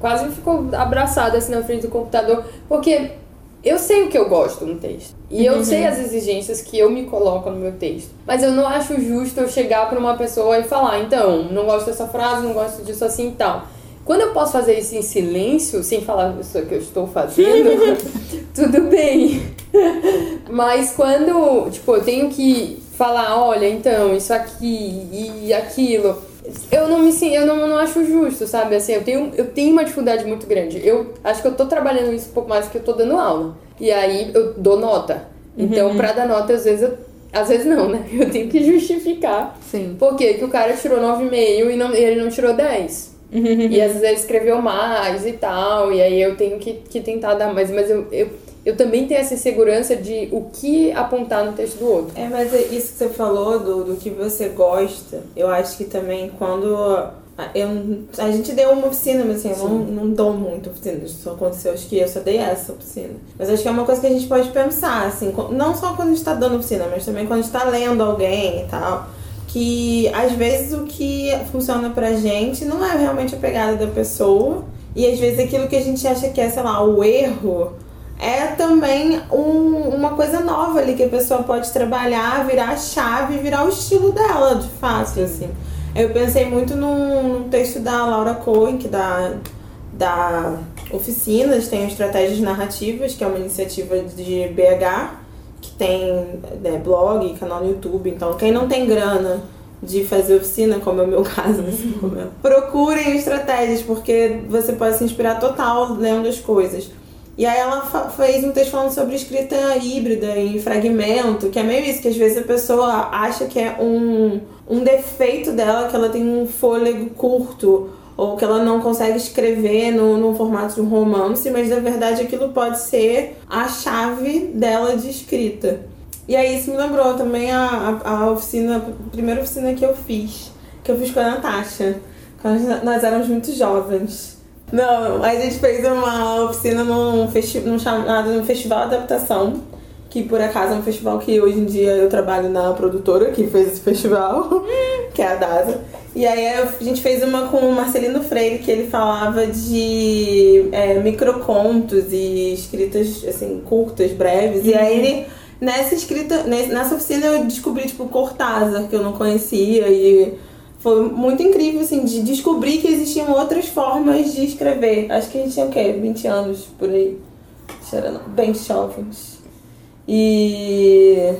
quase fico abraçada, assim, na frente do computador. Porque eu sei o que eu gosto no texto. E eu sei as exigências que eu me coloco no meu texto. Mas eu não acho justo eu chegar pra uma pessoa e falar, então, não gosto dessa frase, não gosto disso assim e tal. Quando eu posso fazer isso em silêncio, sem falar isso que eu estou fazendo, tudo bem. Mas quando, tipo, eu tenho que falar, olha, então, isso aqui e aquilo, eu não me eu não, não acho justo, sabe? Assim, eu tenho, eu tenho uma dificuldade muito grande. Eu acho que eu tô trabalhando isso um pouco mais do que eu tô dando aula. E aí eu dou nota. Então, pra dar nota, às vezes eu. Às vezes não, né? Eu tenho que justificar. Sim. Por quê? Que o cara tirou 9,5 e não, e ele não tirou 10. E às vezes ele escreveu mais e tal, e aí eu tenho que, que tentar dar mais. Mas eu, eu, eu também tenho essa insegurança de o que apontar no texto do outro. É, mas é isso que você falou do, do que você gosta, eu acho que também quando. a- Eu, a gente deu uma oficina, mas assim, eu não, não dou muito oficina. Isso aconteceu, acho que eu só dei essa oficina. Mas acho que é uma coisa que a gente pode pensar, assim, não só quando a gente tá dando oficina, mas também quando a gente tá lendo alguém e tal. Que às vezes o que funciona pra gente não é realmente a pegada da pessoa. E às vezes aquilo que a gente acha que é, sei lá, o erro é também um- uma coisa nova ali que a pessoa pode trabalhar, virar a chave, virar o estilo dela, de fato, assim. Eu pensei muito num, num texto da Laura Cohen, que dá, da Oficinas, tem Estratégias Narrativas, que é uma iniciativa de BH, tem né, blog, canal no YouTube. Então, quem não tem grana de fazer oficina, como é o meu caso nesse momento, procurem estratégias, porque você pode se inspirar total lendo as coisas. E aí ela fez um texto falando sobre escrita híbrida e fragmento, que é meio isso, que às vezes a pessoa acha que é um, um defeito dela, que ela tem um fôlego curto, ou que ela não consegue escrever no, no formato de um romance, mas na verdade aquilo pode ser a chave dela de escrita. E aí isso me lembrou também a, a, a oficina, a primeira oficina que eu fiz, que eu fiz com a Natasha, quando nós éramos muito jovens. Não, a gente fez uma oficina num, festi num chamado num Festival de Adaptação, que por acaso é um festival que hoje em dia eu trabalho na produtora que fez esse festival, que é a DASA. E aí a gente fez uma com o Marcelino Freire, que ele falava de é, microcontos e escritas assim, curtas, breves. Uhum. E aí ele, nessa escrita, nessa oficina eu descobri, tipo, Cortázar, que eu não conhecia. E foi muito incrível, assim, de descobrir que existiam outras formas de escrever. Acho que a gente tinha o quê? 20 anos por aí. Bem jovens. E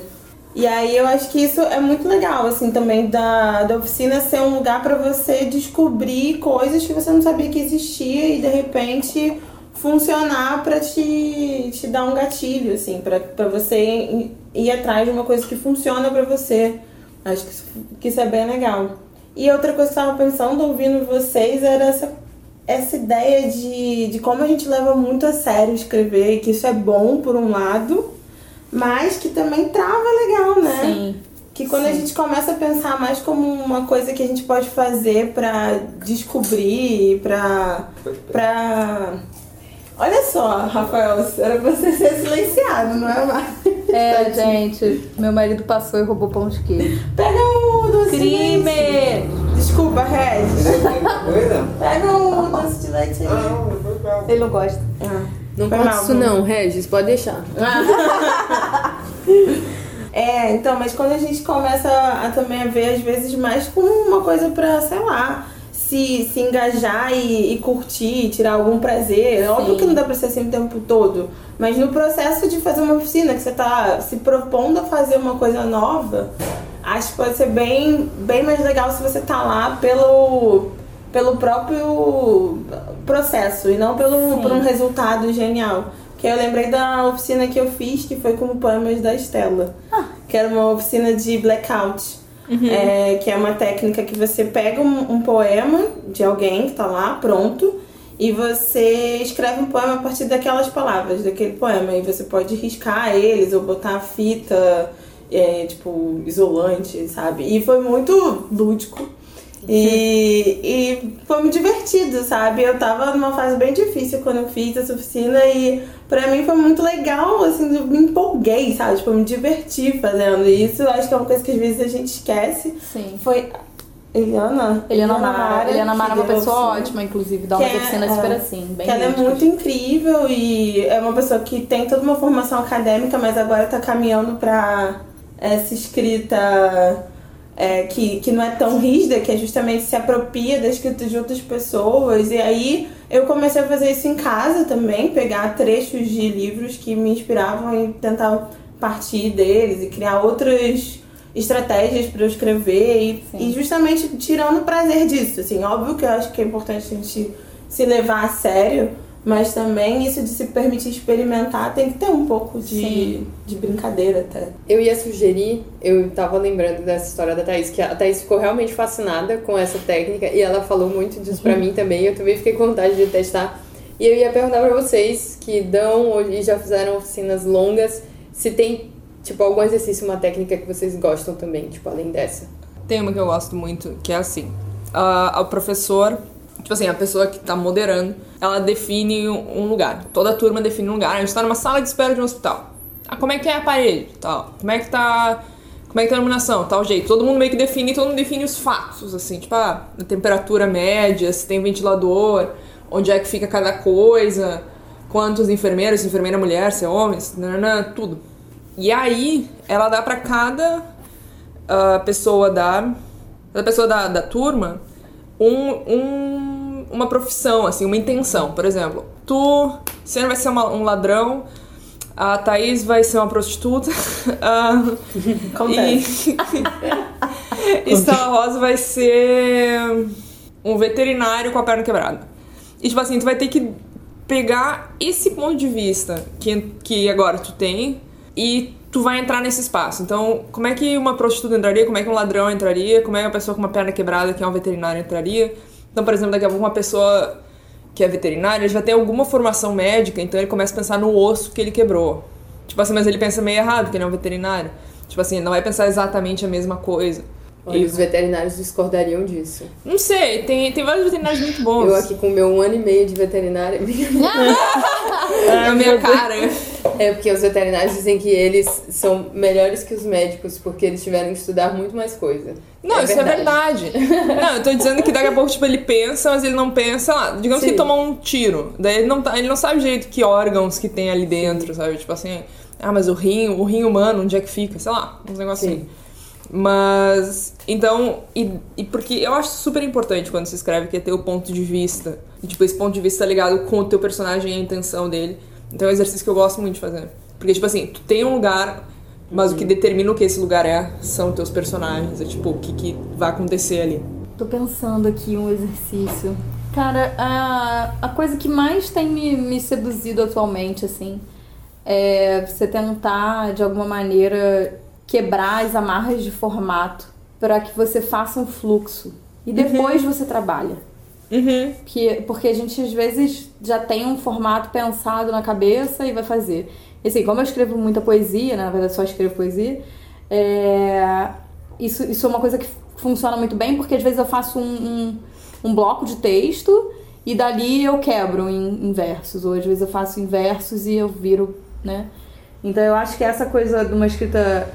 e aí eu acho que isso é muito legal, assim, também da, da oficina ser um lugar para você descobrir coisas que você não sabia que existia e de repente funcionar para te, te dar um gatilho, assim, para você ir, atrás de uma coisa que funciona para você. Acho que isso, que isso é bem legal. E outra coisa que eu estava pensando, ouvindo vocês, era essa, essa ideia de, de como a gente leva muito a sério escrever, que isso é bom por um lado, mas que também trava legal, né? Sim. Que quando Sim. a gente começa a pensar mais como uma coisa que a gente pode fazer para descobrir, para para Olha só, Rafael, era pra você ser silenciado, não é mais? É, gente, meu marido passou e roubou pão de queijo. Pega um doce Crime! de leite. Desculpa, Regis. Pega um doce de leite aí. Ah, Ele não gosta. Ah. Não Foi pode isso não, Regis, pode deixar. é, então, mas quando a gente começa a, a também a ver, às vezes, mais como uma coisa pra, sei lá, se, se engajar e, e curtir, tirar algum prazer. Sim. Óbvio que não dá pra ser assim o tempo todo. Mas no processo de fazer uma oficina, que você tá se propondo a fazer uma coisa nova, acho que pode ser bem, bem mais legal se você tá lá pelo pelo próprio processo e não pelo, por um resultado genial. Que eu lembrei da oficina que eu fiz, que foi com poemas da Estela. Ah. Que era uma oficina de blackout. Uhum. É, que é uma técnica que você pega um, um, poema de alguém que tá lá, pronto, e você escreve um poema a partir daquelas palavras, daquele poema. E você pode riscar eles ou botar fita, é, tipo, isolante, sabe? E foi muito lúdico. E, e foi muito divertido, sabe? Eu tava numa fase bem difícil quando eu fiz essa oficina e pra mim foi muito legal, assim, eu me empolguei, sabe? Tipo, eu me diverti fazendo isso. Acho que é uma coisa que às vezes a gente esquece. Sim. Foi Eliana? Eliana Mara. Eliana Mara é uma pessoa ótima, inclusive, dá uma é, oficina super é, assim, bem que Ela é muito incrível e é uma pessoa que tem toda uma formação acadêmica, mas agora tá caminhando pra essa escrita é, que, que não é tão rígida, que é justamente se apropria da escrita de outras pessoas. E aí eu comecei a fazer isso em casa também, pegar trechos de livros que me inspiravam e tentar partir deles e criar outras estratégias para eu escrever e, e, justamente tirando o prazer disso. Assim, óbvio que eu acho que é importante a gente se levar a sério, mas também isso de se permitir experimentar tem que ter um pouco de, de brincadeira até. Eu ia sugerir, eu tava lembrando dessa história da Thaís, que a Thaís ficou realmente fascinada com essa técnica e ela falou muito disso pra mim também. Eu também fiquei com vontade de testar. E eu ia perguntar pra vocês que dão e já fizeram oficinas longas, se tem, tipo, algum exercício, uma técnica que vocês gostam também, tipo, além dessa. Tem uma que eu gosto muito, que é assim. Uh, o professor Tipo assim, a pessoa que tá moderando, ela define um lugar. Toda turma define um lugar. A gente tá numa sala de espera de um hospital. Ah, como é que é a parede? Tal. Como é que tá. Como é que tá a iluminação? Tal jeito. Todo mundo meio que define, todo mundo define os fatos, assim, tipo, ah, a temperatura média, se tem ventilador, onde é que fica cada coisa, quantos enfermeiros, se enfermeira é mulher, se é homem, se, nanana, tudo. E aí, ela dá para cada uh, pessoa da. Cada pessoa da, da turma um, um, uma profissão, assim, uma intenção. Por exemplo, tu, você vai ser uma, um ladrão, a Thaís vai ser uma prostituta. uh, Acontece. E, Estrela Rosa vai ser um veterinário com a perna quebrada. E tipo assim, tu vai ter que pegar esse ponto de vista que, que agora tu tem e tu vai entrar nesse espaço. Então, como é que uma prostituta entraria? Como é que um ladrão entraria? Como é que uma pessoa com uma perna quebrada, que é um veterinário, entraria? Então, por exemplo, daqui a pouco uma pessoa que é veterinária, ele já tem alguma formação médica, então ele começa a pensar no osso que ele quebrou. Tipo assim, mas ele pensa meio errado, porque ele é um veterinário. Tipo assim, não vai pensar exatamente a mesma coisa. Olha, E- os veterinários discordariam disso. Não sei, tem, tem vários veterinários muito bons. Eu aqui com meu um ano e meio de veterinária. É a minha cara. É porque os veterinários dizem que eles são melhores que os médicos porque eles tiveram que estudar muito mais coisa. Não, isso é verdade. Não, eu tô dizendo que daqui a pouco, tipo, ele pensa, mas ele não pensa lá. Digamos que Sim. ele tomou um tiro. Daí ele não, tá, ele não sabe direito que órgãos que tem ali dentro, sabe? Tipo assim, ah, mas o rim, o rim humano, onde é que fica? Sei lá, uns negócios Sim. assim. Mas, então, e, e porque eu acho super importante quando se escreve que é ter o ponto de vista. E, tipo, esse ponto de vista tá ligado com o teu personagem e a intenção dele. Então é um exercício que eu gosto muito de fazer. Porque, tipo assim, tu tem um lugar, mas o que determina o que esse lugar é são teus personagens. É tipo, o que, que vai acontecer ali. Tô pensando aqui um exercício. Cara, a, a coisa que mais tem me, me seduzido atualmente, assim, é você tentar, de alguma maneira, quebrar as amarras de formato para que você faça um fluxo. E depois você trabalha. Uhum. Que, porque a gente, às vezes, já tem um formato pensado na cabeça e vai fazer. E, assim, como eu escrevo muita poesia, né? na verdade só escrevo poesia, é, isso, isso é uma coisa que funciona muito bem, porque às vezes eu faço um, um, um bloco de texto e dali eu quebro em, em versos, ou às vezes eu faço em versos e eu viro, né? Então eu acho que essa coisa de uma escrita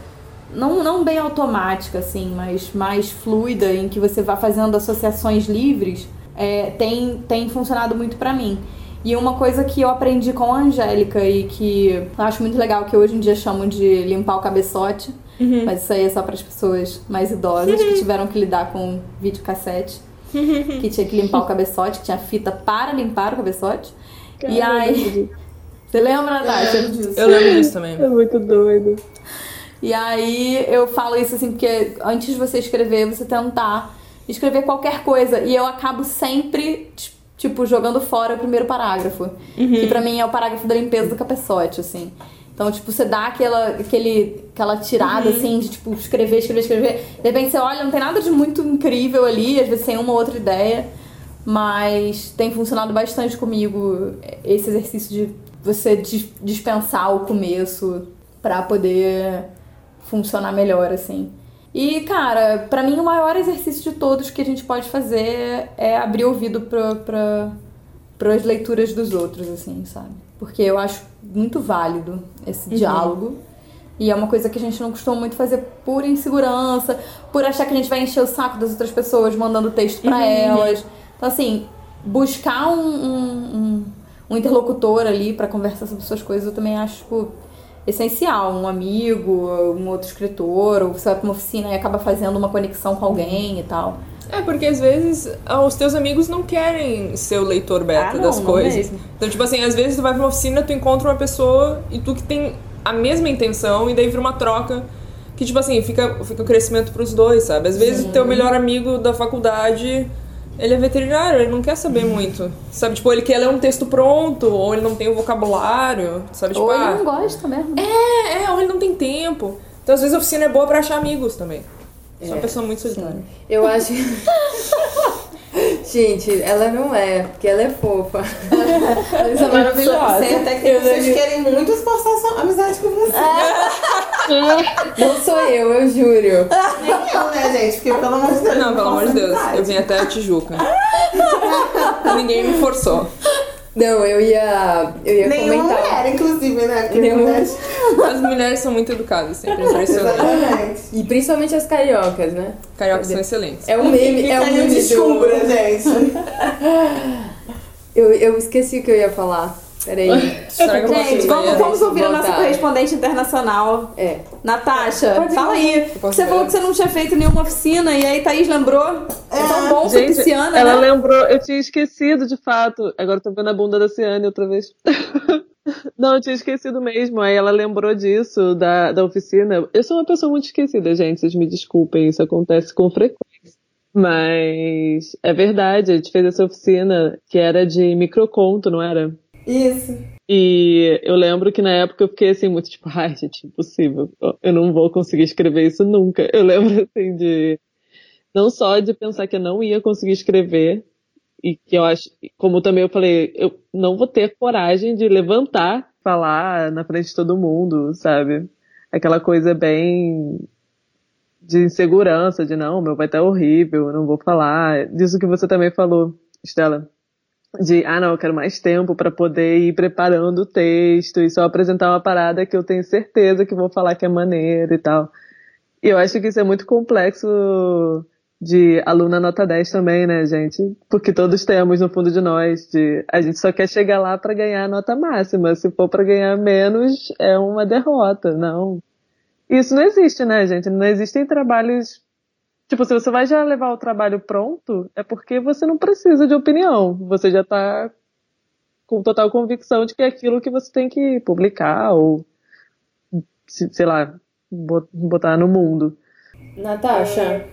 não, não bem automática, assim, mas mais fluida, em que você vai fazendo associações livres, é, tem, tem funcionado muito pra mim. E uma coisa que eu aprendi com a Angélica e que eu acho muito legal, que hoje em dia chamam de limpar o cabeçote, mas isso aí é só para as pessoas mais idosas que tiveram que lidar com videocassete, que tinha que limpar o cabeçote, que tinha fita para limpar o cabeçote. e aí. Você lembra, Natasha? Eu lembro disso também. É muito doido. E aí eu falo isso assim, porque antes de você escrever, você tentar escrever qualquer coisa. E eu acabo sempre, ti- tipo, jogando fora o primeiro parágrafo. Que pra mim é o parágrafo da limpeza do cabeçote, assim. Então, tipo, você dá aquela, aquele, aquela tirada, assim, de, tipo, escrever, escrever, escrever. De repente você olha, não tem nada de muito incrível ali, às vezes tem uma ou outra ideia. Mas tem funcionado bastante comigo esse exercício de você dis- dispensar o começo pra poder funcionar melhor, assim. E, cara, pra mim o maior exercício de todos que a gente pode fazer é abrir ouvido pra, pra, pras leituras dos outros, assim, sabe? Porque eu acho muito válido esse diálogo. E é uma coisa que a gente não costuma muito fazer por insegurança, por achar que a gente vai encher o saco das outras pessoas mandando texto pra elas. Então, assim, buscar um, um, um- um interlocutor ali pra conversar sobre suas coisas eu também acho, tipo, essencial. Um amigo, um outro escritor, ou você vai pra uma oficina e acaba fazendo uma conexão com alguém e tal. É, porque às vezes ah, os teus amigos não querem ser o leitor beta Ah, não, das coisas. Então, tipo assim, às vezes tu vai pra uma oficina, tu encontra uma pessoa e tu que tem a mesma intenção e daí vira uma troca. Que, tipo assim, fica, fica o crescimento pros dois, sabe? Às vezes o teu melhor amigo da faculdade, ele é veterinário, ele não quer saber muito. Sabe? Tipo, ele quer ler um texto pronto, ou ele não tem o vocabulário, sabe? Tipo, ou ah, ele não gosta mesmo. é, é, ou ele não tem tempo. Então, às vezes, a oficina é boa pra achar amigos também. Sou uma É, pessoa muito solitária. Eu acho. Gente, ela não é, porque ela é fofa. Isso é maravilhosa. Sei até que Eu vocês não- querem muito esforçar sua amizade com você. Não sou eu, eu juro. Nem eu, né, gente? Porque pelo amor de Deus. Não, pelo amor de Deus, eu vim até a Tijuca. Ninguém me forçou. Não, eu ia. Eu ia Nenhuma comentar. mulher, inclusive, né? Porque Nenhuma. mulheres- As mulheres são muito educadas, sempre impressionante. Exatamente. E principalmente as cariocas, né? Cariocas são excelentes. É um meme, é um meme do... descubra, gente. Eu, eu esqueci o que eu ia falar. Peraí. Gente, vamos, vamos ouvir a nossa tarde. correspondente internacional. É. Natasha, Pode fala aí. Você falou que você não tinha feito nenhuma oficina e aí Thaís lembrou. É tão bom ser Gente, pisciana, ela né? lembrou, eu tinha esquecido de fato. Agora eu tô vendo a bunda da Ciane outra vez. Não, eu tinha esquecido mesmo. Aí ela lembrou disso, da, da oficina. Eu sou uma pessoa muito esquecida, gente. Vocês me desculpem, isso acontece com frequência. Mas é verdade, a gente fez essa oficina que era de microconto, não era? Isso. E eu lembro que na época eu fiquei assim, muito tipo, ai, gente, impossível. Eu não vou conseguir escrever isso nunca. Eu lembro assim de. Não só de pensar que eu não ia conseguir escrever, e que eu acho, como também eu falei, eu não vou ter coragem de levantar, falar na frente de todo mundo, sabe? Aquela coisa bem de insegurança, de não, meu vai estar horrível, eu não vou falar. Disso que você também falou, Estela de ah não, eu quero mais tempo para poder ir preparando o texto e só apresentar uma parada que eu tenho certeza que vou falar que é maneiro e tal. E eu acho que isso é muito complexo de aluna nota 10 também, né, gente? Porque todos temos no fundo de nós de a gente só quer chegar lá para ganhar a nota máxima, se for para ganhar menos é uma derrota, não. Isso não existe, né, gente? Não existem trabalhos Tipo, se você vai já levar o trabalho pronto, é porque você não precisa de opinião. Você já tá com total convicção de que é aquilo que você tem que publicar ou, se- sei lá, bot- botar no mundo. Natasha,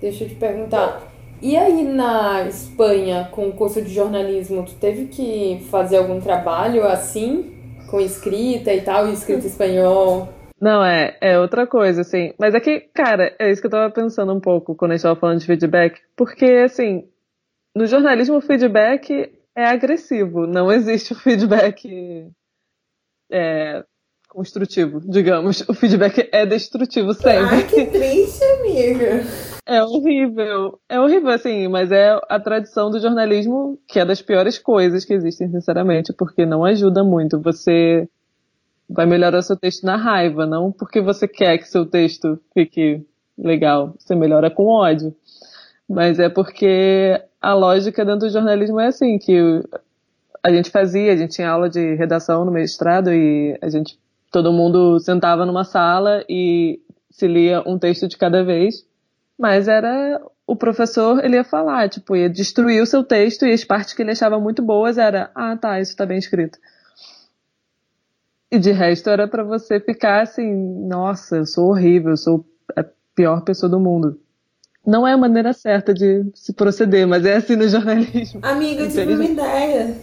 deixa eu te perguntar. E aí na Espanha, com o curso de jornalismo, tu teve que fazer algum trabalho assim? Com escrita e tal, e escrita espanhol? Não, é, é outra coisa, assim. Mas é que, cara, é isso que eu tava pensando um pouco quando a gente tava falando de feedback. Porque, assim, no jornalismo o feedback é agressivo. Não existe o feedback é, construtivo, digamos. O feedback é destrutivo sempre. Ai, que triste, amiga. É horrível. É horrível, assim, mas é a tradição do jornalismo que é das piores coisas que existem, sinceramente, porque não ajuda muito. Você vai melhorar seu texto na raiva, não porque você quer que seu texto fique legal. Você melhora com ódio. Mas é porque a lógica dentro do jornalismo é assim, que a gente fazia, a gente tinha aula de redação no mestrado e a gente, todo mundo sentava numa sala e se lia um texto de cada vez, mas era o professor, ele ia falar, tipo, ia destruir o seu texto e as partes que ele achava muito boas era, ah, tá, isso tá bem escrito. E de resto era para você ficar assim, nossa, eu sou horrível, eu sou a pior pessoa do mundo. Não é a maneira certa de se proceder, mas é assim no jornalismo. Amiga, eu tive uma ideia.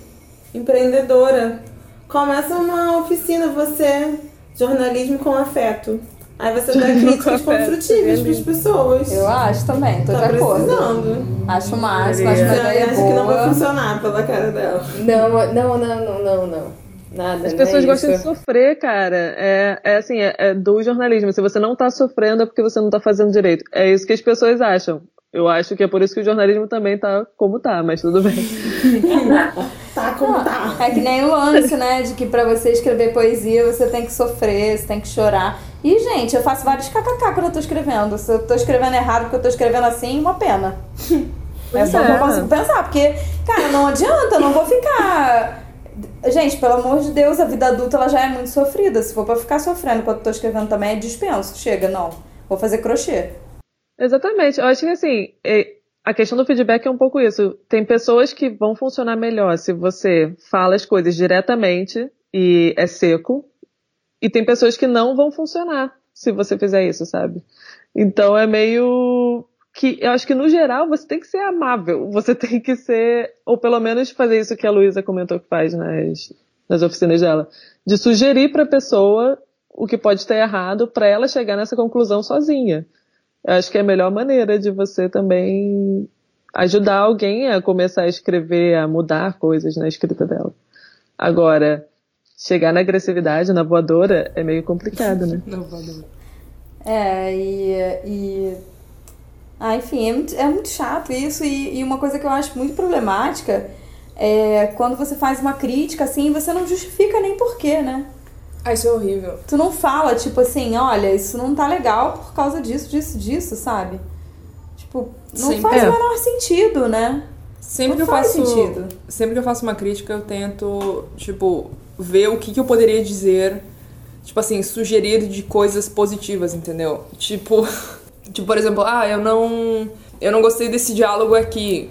Empreendedora. Começa uma oficina, você, jornalismo com afeto. Aí você dá críticas construtivas beleza. pras pessoas. Eu acho também, tô tá de acordo. precisando. Acho máximo, acho uma ideia acha que não vai boa. funcionar pela cara dela. Não, não, não, não, não, não. Nada, As não pessoas é gostam de sofrer, cara. É, é assim, é, é do jornalismo. Se você não tá sofrendo é porque você não tá fazendo direito. É isso que as pessoas acham. Eu acho que é por isso que o jornalismo também tá como tá, mas tudo bem. Tá como tá. É que nem o lance, né? De que pra você escrever poesia você tem que sofrer, você tem que chorar. E, gente, eu faço vários kkk quando eu tô escrevendo. Se eu tô escrevendo errado porque eu tô escrevendo assim, uma pena. É só que eu é. consigo pensar, porque, cara, não adianta, eu não vou ficar. Gente, pelo amor de Deus, a vida adulta ela já é muito sofrida. Se for pra ficar sofrendo enquanto tô escrevendo também, é dispenso. Chega, não. Vou fazer crochê. Exatamente. Eu acho que assim, é- a questão do feedback é um pouco isso. Tem pessoas que vão funcionar melhor se você fala as coisas diretamente e é seco. E tem pessoas que não vão funcionar se você fizer isso, sabe? Então é meio que eu acho que no geral você tem que ser amável, você tem que ser, ou pelo menos fazer isso que a Luísa comentou que faz nas, nas oficinas dela, de sugerir para a pessoa o que pode estar errado para ela chegar nessa conclusão sozinha. Eu acho que é a melhor maneira de você também ajudar alguém a começar a escrever, a mudar coisas na escrita dela. Agora, chegar na agressividade, na voadora, é meio complicado, né? Não, valeu. É, e. e... Ah, enfim, é muito, é muito chato isso. E, e uma coisa que eu acho muito problemática é quando você faz uma crítica assim, você não justifica nem porquê, né? Ah, isso é horrível. Tu não fala, tipo assim, olha, isso não tá legal por causa disso, disso, disso, sabe? Tipo, não Sim. faz É. o menor sentido, né? Sempre Não que eu faz faço. sentido. Sempre que eu faço uma crítica, eu tento, tipo, ver o que, que eu poderia dizer, tipo assim, sugerir de coisas positivas, entendeu? Tipo, tipo, por exemplo, ah, eu não. Eu não gostei desse diálogo aqui.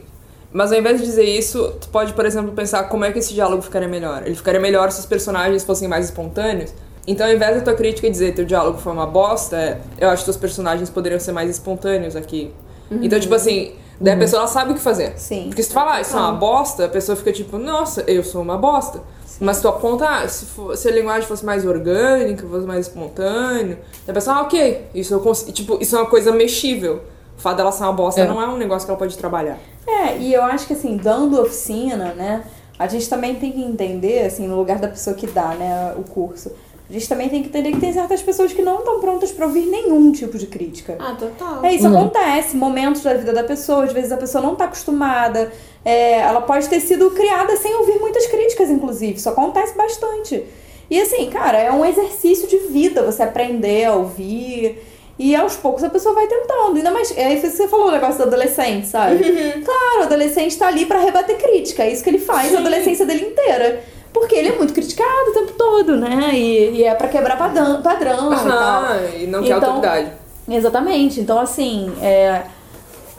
Mas ao invés de dizer isso, tu pode, por exemplo, pensar como é que esse diálogo ficaria melhor. Ele ficaria melhor se os personagens fossem mais espontâneos. Então, ao invés da tua crítica dizer teu diálogo foi uma bosta, eu acho que teus personagens poderiam ser mais espontâneos aqui. Então, tipo assim, daí a pessoa ela sabe o que fazer. Sim. Porque se tu falar, ah, isso é uma bosta, a pessoa fica tipo, nossa, eu sou uma bosta. Mas se tu aponta, ah, se, for- se a linguagem fosse mais orgânica, fosse mais espontâneo, a pessoa, ah, ok, isso eu consigo. Tipo, isso é uma coisa mexível. O fato dela ser uma bosta É. não é um negócio que ela pode trabalhar. É, e eu acho que assim, dando oficina, né, a gente também tem que entender, assim, no lugar da pessoa que dá, né, o curso, a gente também tem que entender que tem certas pessoas que não estão prontas pra ouvir nenhum tipo de crítica. Ah, total. É, isso Uhum. acontece, momentos da vida da pessoa, às vezes a pessoa não tá acostumada, é, ela pode ter sido criada sem ouvir muitas críticas, inclusive, isso acontece bastante. E assim, cara, é um exercício de vida você aprender a ouvir. E aos poucos a pessoa vai tentando. Ainda mais. É isso que você falou, o negócio do adolescente, sabe? Claro, o adolescente tá ali pra rebater crítica. É isso que ele faz a adolescência dele inteira. Porque ele é muito criticado o tempo todo, né? E, e é pra quebrar padrão, padrão e tal. Ah, e não quer Então, autoridade. Exatamente. Então, assim, é,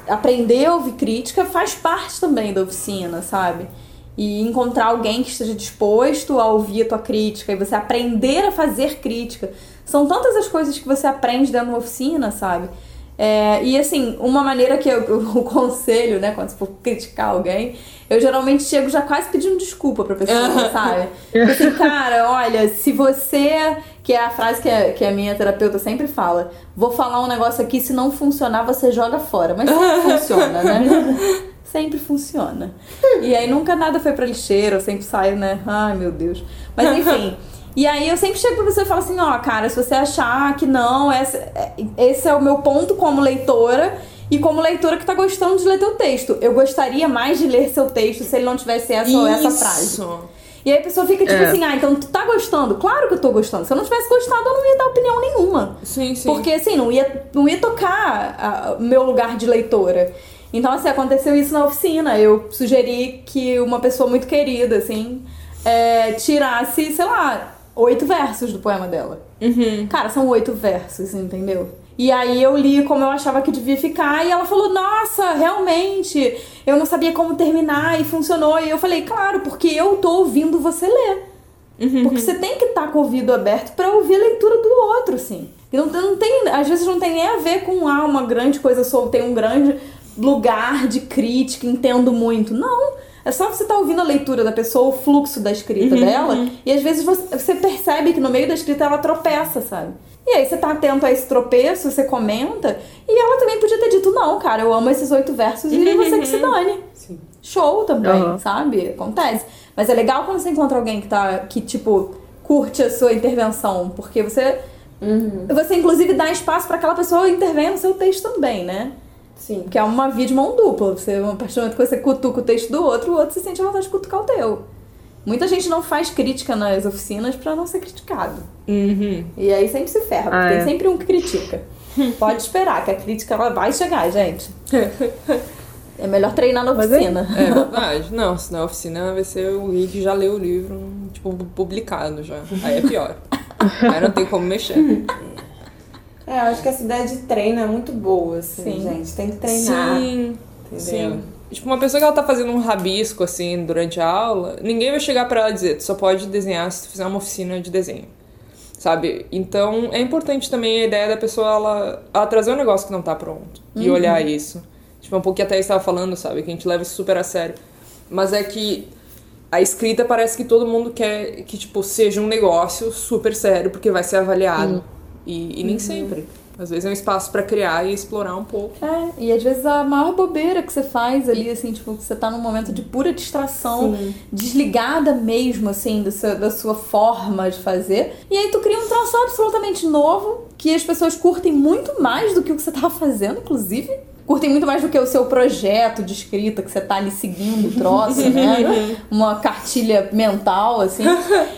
aprender a ouvir crítica faz parte também da oficina, sabe? E encontrar alguém que esteja disposto a ouvir a tua crítica e você aprender a fazer crítica. São tantas as coisas que você aprende dentro de uma oficina, sabe? É, e assim, uma maneira que eu, o conselho, né, quando você for criticar alguém, eu geralmente chego já quase pedindo desculpa pra pessoa, sabe? Tipo Assim, cara, olha, se você. Que é a frase que a, que a minha terapeuta sempre fala: vou falar um negócio aqui, se não funcionar, você joga fora. Mas sempre funciona, né? Sempre funciona. E aí nunca nada foi pra lixeira, eu sempre saio, né? Ai, meu Deus. Mas enfim. E aí eu sempre chego pra você e falo assim, ó, cara, se você achar que não, essa, é- esse é o meu ponto como leitora e como leitora que tá gostando de ler teu texto. Eu gostaria mais de ler seu texto se ele não tivesse essa ou essa frase. Isso. E aí a pessoa fica tipo É. assim, ah, então tu tá gostando? Claro que eu tô gostando. Se eu não tivesse gostado, eu não ia dar opinião nenhuma. Sim, sim. Porque assim, não ia, não ia tocar o meu lugar de leitora. Então, assim, aconteceu isso na oficina. Eu sugeri que uma pessoa muito querida, assim, é, tirasse, sei lá, oito versos do poema dela. Uhum. Cara, são oito versos, entendeu? E aí eu li como eu achava que devia ficar e ela falou: Nossa, realmente, eu não sabia como terminar e funcionou. E eu falei: Claro, porque eu tô ouvindo você ler. Porque você tem que estar com o ouvido aberto pra ouvir a leitura do outro, assim. E não, não tem, às vezes não tem nem a ver com ah, uma grande coisa, sou, tem um grande lugar de crítica, entendo muito. Não. É só você estar ouvindo a leitura da pessoa, o fluxo da escrita dela, e às vezes você, você percebe que no meio da escrita ela tropeça, sabe? E aí você tá atento a esse tropeço, você comenta, e ela também podia ter dito, não, cara, eu amo esses oito versos e você que se dane. Show também, Aham. sabe? Acontece. Mas é legal quando você encontra alguém que tá. que, tipo, curte a sua intervenção. Porque você. Você, inclusive, dá espaço pra aquela pessoa intervenha no seu texto também, né? Sim. Que é uma via de mão dupla. Você, a partir do momento que você cutuca o texto do outro, o outro se sente a vontade de cutucar o teu. Muita gente não faz crítica nas oficinas pra não ser criticado. Uhum. E aí sempre se ferra, porque Ah, tem é. sempre um que critica. Pode esperar, que a crítica ela vai chegar, gente. É melhor treinar na é- oficina. É verdade. Não, se na oficina vai ser o que já leu o livro, tipo, publicado já. Aí é pior. Aí não tem como mexer. É, eu acho que essa ideia de treino é muito boa, assim, Sim. gente. Tem que treinar. Sim, entendeu? sim. Tipo, uma pessoa que ela tá fazendo um rabisco, assim, durante a aula, ninguém vai chegar pra ela e dizer, tu só pode desenhar se tu fizer uma oficina de desenho. Sabe? Então, é importante também a ideia da pessoa, ela, ela trazer um negócio que não tá pronto. E olhar isso. Tipo, um pouco que até estava falando, sabe? Que a gente leva isso super a sério. Mas é que a escrita parece que todo mundo quer que, tipo, seja um negócio super sério, porque vai ser avaliado. E, e nem sempre. Às vezes é um espaço pra criar e explorar um pouco. É, e às vezes a maior bobeira que você faz ali, assim, tipo, que você tá num momento de pura distração, desligada mesmo, assim, do seu- da sua forma de fazer. E aí tu cria um troço absolutamente novo, que as pessoas curtem muito mais do que o que você tava fazendo, inclusive. Curtem muito mais do que o seu projeto de escrita, que você tá ali seguindo o troço, né? Uma cartilha mental, assim.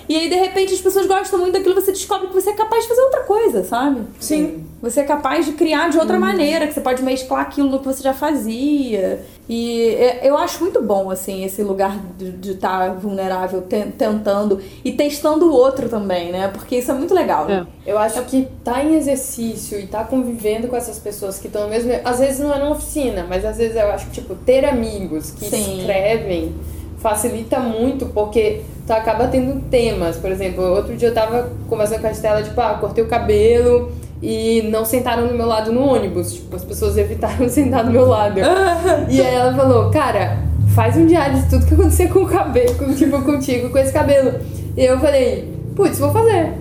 E aí, de repente, as pessoas gostam muito daquilo, você descobre que você é capaz de fazer outra coisa. sabe? Sim. Você é capaz de criar de outra maneira, que você pode mesclar aquilo no que você já fazia. E é- eu acho muito bom, assim, esse lugar de estar vulnerável, ten- tentando e testando o outro também, né? Porque isso é muito legal. É. Eu acho que tá em exercício e tá convivendo com essas pessoas que estão no mesmo. Às vezes não é numa oficina, mas às vezes eu acho que, tipo, ter amigos que Sim. escrevem facilita muito, porque tu acaba tendo temas. Por exemplo, outro dia eu tava conversando com a Estela, tipo, ah, cortei o cabelo e não sentaram no meu lado no ônibus. Tipo, as pessoas evitaram sentar do meu lado. e aí ela falou, cara, faz um diário de tudo que aconteceu com o cabelo, com, tipo, contigo, com esse cabelo. E eu falei, putz, vou fazer.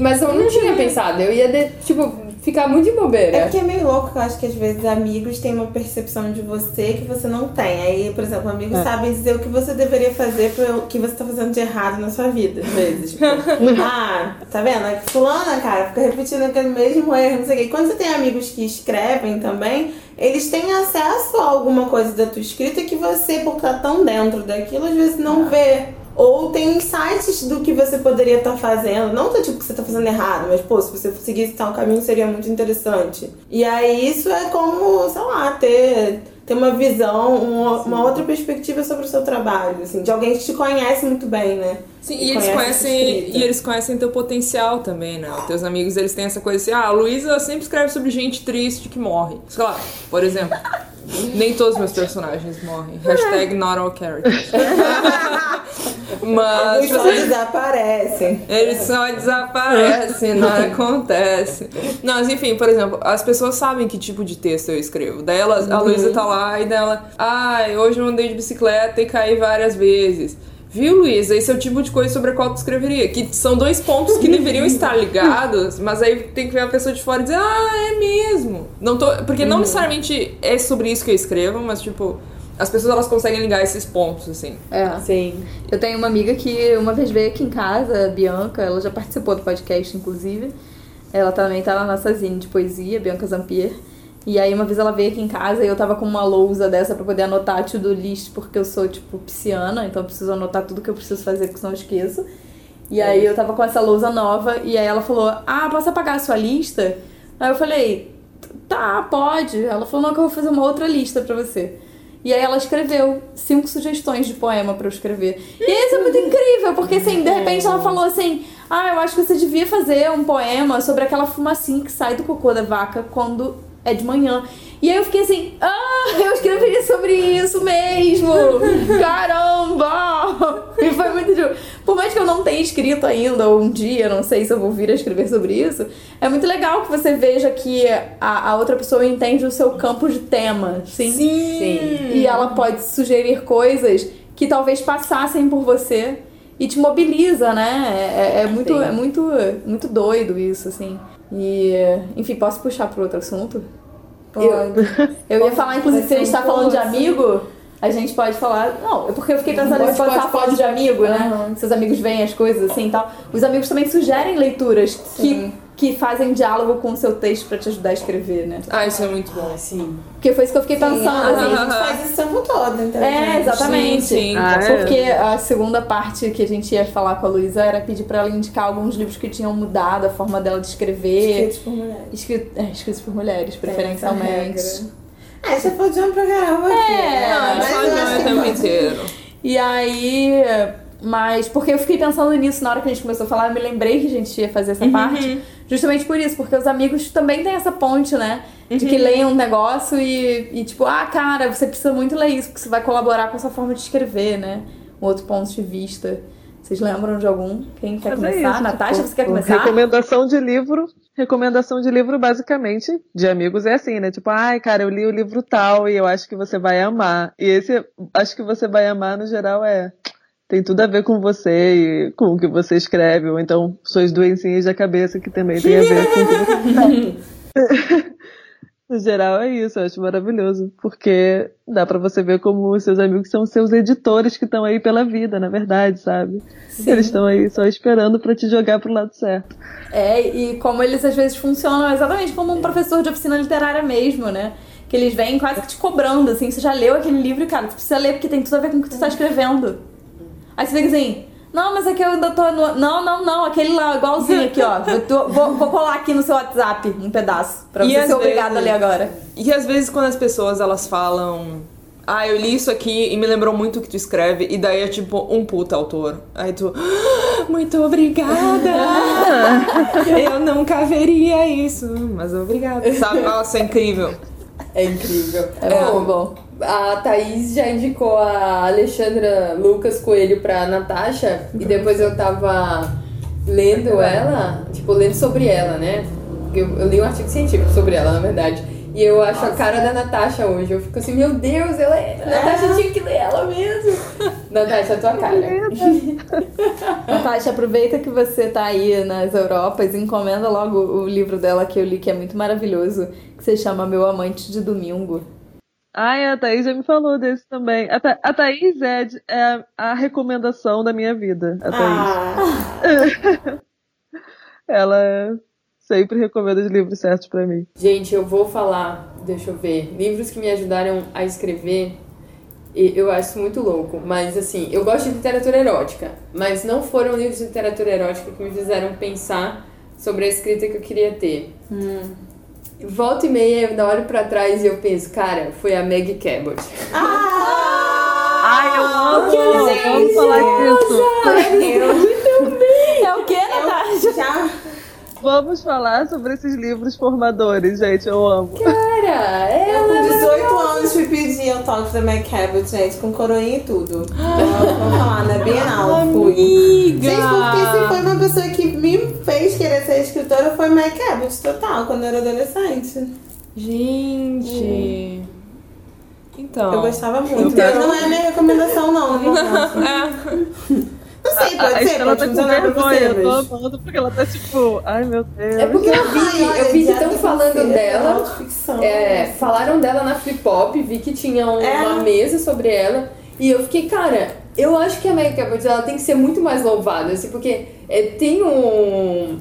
Mas eu não tinha pensado, eu ia, de- tipo, ficar muito de bobeira. É porque é meio louco que eu acho que às vezes amigos têm uma percepção de você que você não tem. Aí, por exemplo, amigos É. sabem dizer o que você deveria fazer pelo que você tá fazendo de errado na sua vida, às vezes. Tipo, ah, tá vendo? É Fulana, cara, fica repetindo aquele mesmo erro, não sei o quê. E quando você tem amigos que escrevem também, eles têm acesso a alguma coisa da tua escrita que você, por estar tão dentro daquilo, às vezes não vê. Ou tem insights do que você poderia estar fazendo. Não do tipo que você tá fazendo errado, mas, pô, se você seguisse tal caminho seria muito interessante. E aí isso é como, sei lá, ter, ter uma visão, uma, uma outra perspectiva sobre o seu trabalho, assim, de alguém que te conhece muito bem, né? Sim, e eles Conhece conhecem e eles conhecem teu potencial também, né? Os teus amigos, eles têm essa coisa assim, ah, a Luísa sempre escreve sobre gente triste que morre. Sei lá, por exemplo, nem todos meus personagens morrem. Hashtag not all characters. Mas, tipo só desaparecem. eles só desaparecem, nada acontece. Não, mas enfim, por exemplo, as pessoas sabem que tipo de texto eu escrevo. Daí elas, a Luísa tá lá e dela, ai, hoje eu andei de bicicleta e caí várias vezes. Viu, Luísa? Esse é o tipo de coisa sobre a qual tu escreveria. Que são dois pontos que deveriam estar ligados, mas aí tem que ver a pessoa de fora e dizer, ah, é mesmo. Não tô. Porque não necessariamente é sobre isso que eu escrevo, mas tipo, as pessoas elas conseguem ligar esses pontos, assim. É. Sim. Eu tenho uma amiga que uma vez veio aqui em casa, a Bianca, ela já participou do podcast, inclusive. Ela também tá na nossa zine de poesia, Bianca Zampier. E aí uma vez ela veio aqui em casa e eu tava com uma lousa dessa pra poder anotar to-do list, porque eu sou, tipo, pisciana, então eu preciso anotar tudo que eu preciso fazer, porque senão eu esqueço. E aí eu tava com essa lousa nova, e aí ela falou, ah, posso apagar a sua lista? Aí eu falei, tá, pode. Ela falou, não, que eu vou fazer uma outra lista pra você. E aí ela escreveu cinco sugestões de poema pra eu escrever. E isso é muito incrível, porque assim, de repente ela falou assim: Ah, eu acho que você devia fazer um poema sobre aquela fumacinha que sai do cocô da vaca quando é de manhã. E aí eu fiquei assim, ah, eu escreveria sobre isso mesmo! Caramba! E foi muito tipo, Por mais que eu não tenha escrito ainda, ou um dia, não sei se eu vou vir a escrever sobre isso, é muito legal que você veja que a, a outra pessoa entende o seu campo de tema, sim? Sim. E ela pode sugerir coisas que talvez passassem por você e te mobiliza, né? É, é- é muito, Sim. é muito, muito doido isso, assim. E, enfim, posso puxar para outro assunto? Pode. Eu ia falar, inclusive, se a gente tá um falando de amigo, a gente pode falar. Não, é porque eu fiquei pensando Pode, nisso quando pode, tava falando pode. de amigo, né? Aham. Seus amigos veem as coisas assim e tal. Os amigos também sugerem leituras que, Sim. que fazem diálogo com o seu texto pra te ajudar a escrever, né? Ah, isso é muito bom. Sim. Porque foi isso que eu fiquei Sim, pensando, ah, assim. a gente faz isso o tempo todo, então. É, exatamente. Sim, sim. Ah, é? Porque a segunda parte que a gente ia falar com a Luísa era pedir pra ela indicar alguns livros que tinham mudado a forma dela de escrever. Escritos por mulheres. Escrito, é, escritos por mulheres, preferencialmente. Ah, você pode ir pra caramba aqui. É, né? Não, a gente Mas fala eu de acho mim o que tempo pode. inteiro. E aí. Mas porque eu fiquei pensando nisso na hora que a gente começou a falar, eu me lembrei que a gente ia fazer essa parte. Justamente por isso, porque os amigos também têm essa ponte, né? De que leem um negócio e, e tipo, ah, cara, você precisa muito ler isso, porque isso vai colaborar com a sua forma de escrever, né? Um outro ponto de vista. Vocês lembram de algum? Quem quer Mas é começar? isso, Natasha, tipo, você quer começar? Recomendação de livro. Recomendação de livro, basicamente, de amigos é assim, né? Tipo, ai, cara, eu li o livro tal e eu acho que você vai amar. E esse, acho que você vai amar, no geral, é. Tem tudo a ver com você e com o que você escreve, ou então suas doencinhas da cabeça, que também tem a ver com o que você. No geral é isso, eu acho maravilhoso, porque dá pra você ver como os seus amigos são seus editores que estão aí pela vida, na verdade, sabe? Eles estão aí só esperando pra te jogar pro lado certo. É, e como eles às vezes funcionam exatamente como um professor de oficina literária mesmo, né? Que eles vêm quase que te cobrando, assim, você já leu aquele livro cara, tu precisa ler porque tem tudo a ver com o que tu tá escrevendo. Aí você fica assim, Não, mas aqui eu ainda tô no. Não, não, não, aquele lá, igualzinho aqui, ó. Eu tô- vou, vou colar aqui no seu WhatsApp um pedaço. Pra E você ser obrigada a vezes- ler agora. E às vezes quando as pessoas elas falam. Ah, eu li isso aqui e me lembrou muito o que tu escreve, e daí é tipo um puta autor. Aí tu. "Ah, Muito obrigada! eu nunca veria isso, mas obrigada. Sabe? Nossa, é incrível. É incrível. É muito bom. A Thaís já indicou a Alexandra Lucas Coelho pra Natasha e depois eu tava lendo ela, tipo, lendo sobre ela, né? Eu, eu li um artigo científico sobre ela, na verdade. E eu acho a cara da Natasha hoje. Eu fico assim, meu Deus, ela é. Natasha tinha que ler ela mesmo. Natasha, a tua cara. Natasha, aproveita que você tá aí nas Europas, encomenda logo o livro dela que eu li, que é muito maravilhoso, que se chama Meu Amante de Domingo. Ai, a Thaís já me falou desse também. A, Tha a Thaís é, de- é a recomendação da minha vida. A Thaís. Ah, Ela sempre recomenda os livros certos pra mim. Gente, eu vou falar, deixa eu ver, livros que me ajudaram a escrever. e Eu acho muito louco, mas assim, eu gosto de literatura erótica, mas não foram livros de literatura erótica que me fizeram pensar sobre a escrita que eu queria ter. Volta e meia eu olho pra trás e eu penso, cara, foi a Meg Cabot. Ai, eu amo! Eu amo falar disso. É o que, Natasha? já Vamos falar sobre esses livros formadores, gente. Eu amo. Cara, eu ela com 18 anos fui pedir autógrafo da Meg Cabot, gente, com coroinha e tudo. Então, Vamos falar, na Bienal fui. Amiga! Gente, porque se foi uma pessoa que me fez querer ser escritora foi Meg Cabot, total, quando eu era adolescente. Gente. Então. Eu gostava muito. Eu quero- Mas não é a minha recomendação, não, momento. É. Não sei, A pode ser, Estela pode tá com vergonha, eu tô mas... amando, porque ela tá tipo, ai meu Deus. É porque eu vi, Ai, eu vi que estão falando tem dela. É, falaram dela na Flip Pop, vi que tinha um- É. uma mesa sobre ela. E eu fiquei, cara, eu acho que a Meg Cabot ela tem que ser muito mais louvada, assim, porque é, tem um.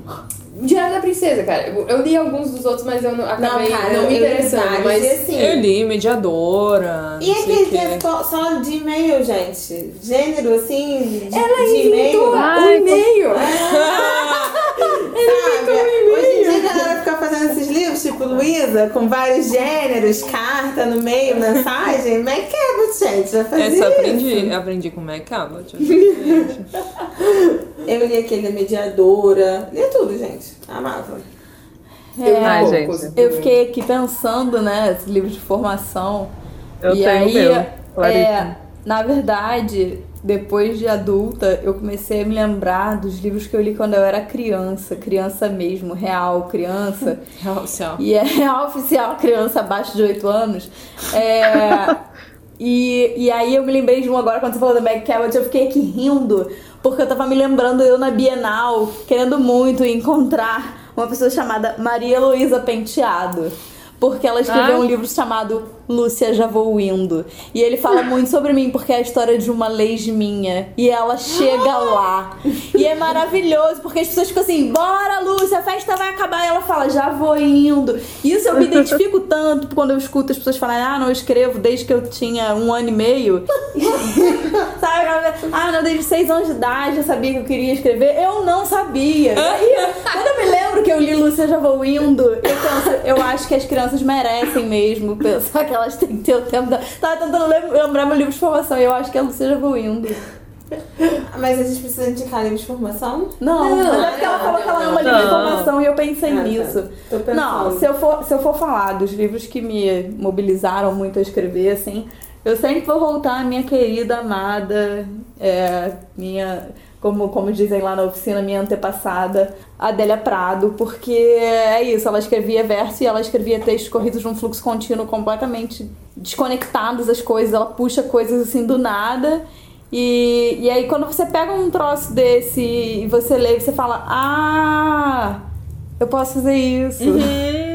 Diário da Princesa, cara. Eu, eu li alguns dos outros, mas eu não, Não, acabei não, cara, eu me interessando. Mas assim... Eu li Mediadora. E não aquele o que é só- só de e-mail, gente? Gênero, assim, de, ela de inventou e-mail? o e-mail. Sabe? Hoje em dia a galera fica fazendo esses livros, tipo Luísa, com vários gêneros, carta no meio, mensagem. Meg Cabot, gente, já fazia Essa eu isso. aprendi, aprendi com Meg Cabot. Eu li aquele da Mediadora. Li tudo, gente. Amava. Eu Ai, poucos. gente. Eu fiquei aqui pensando, né, esse livro de formação. Eu e tenho aí, o meu. é, na verdade, depois de adulta, eu comecei a me lembrar dos livros que eu li quando eu era criança, criança mesmo, real, criança. Real oficial. E é real oficial criança abaixo de 8 anos. É, e, e aí eu me lembrei de um agora, quando você falou da Meg Cabot, eu fiquei aqui rindo, porque eu tava me lembrando eu na Bienal, querendo muito encontrar uma pessoa chamada Maria Luísa Penteado. Porque ela escreveu Ah. um livro chamado Lúcia Já Vou Indo. E ele fala muito sobre mim, porque é a história de uma leis-minha. E ela chega lá. Maravilhoso, porque as pessoas ficam assim: bora, Lúcia, a festa vai acabar. E ela fala: já vou indo. Isso eu me identifico tanto quando eu escuto as pessoas falarem: ah, não, escrevo desde que eu tinha um ano e meio. Sabe? Ah, não, desde seis anos de idade eu sabia que eu queria escrever. Eu não sabia. Aí, quando eu me lembro que eu li Lúcia Já Vou Indo, eu penso, eu acho que as crianças merecem mesmo pensar que elas têm que ter o tempo da. Tava tentando lem- lembrar meu livro de formação e eu acho que é Lúcia Já Vou Indo. Mas a gente precisa indicar livro de formação? Não, Não, mas é porque ela não, falou que ela não, ama livro de não. formação e eu pensei Ah, tá. nisso. Pensando. Não, se eu, for, se eu for falar dos livros que me mobilizaram muito a escrever, assim, eu sempre vou voltar à minha querida, amada, é, minha, como, como dizem lá na oficina, minha antepassada, Adélia Prado, porque é isso, ela escrevia verso e ela escrevia textos corridos num fluxo contínuo completamente desconectados as coisas, ela puxa coisas assim do nada. E, e aí quando você pega um troço desse e você lê, você fala, ah, eu posso fazer isso.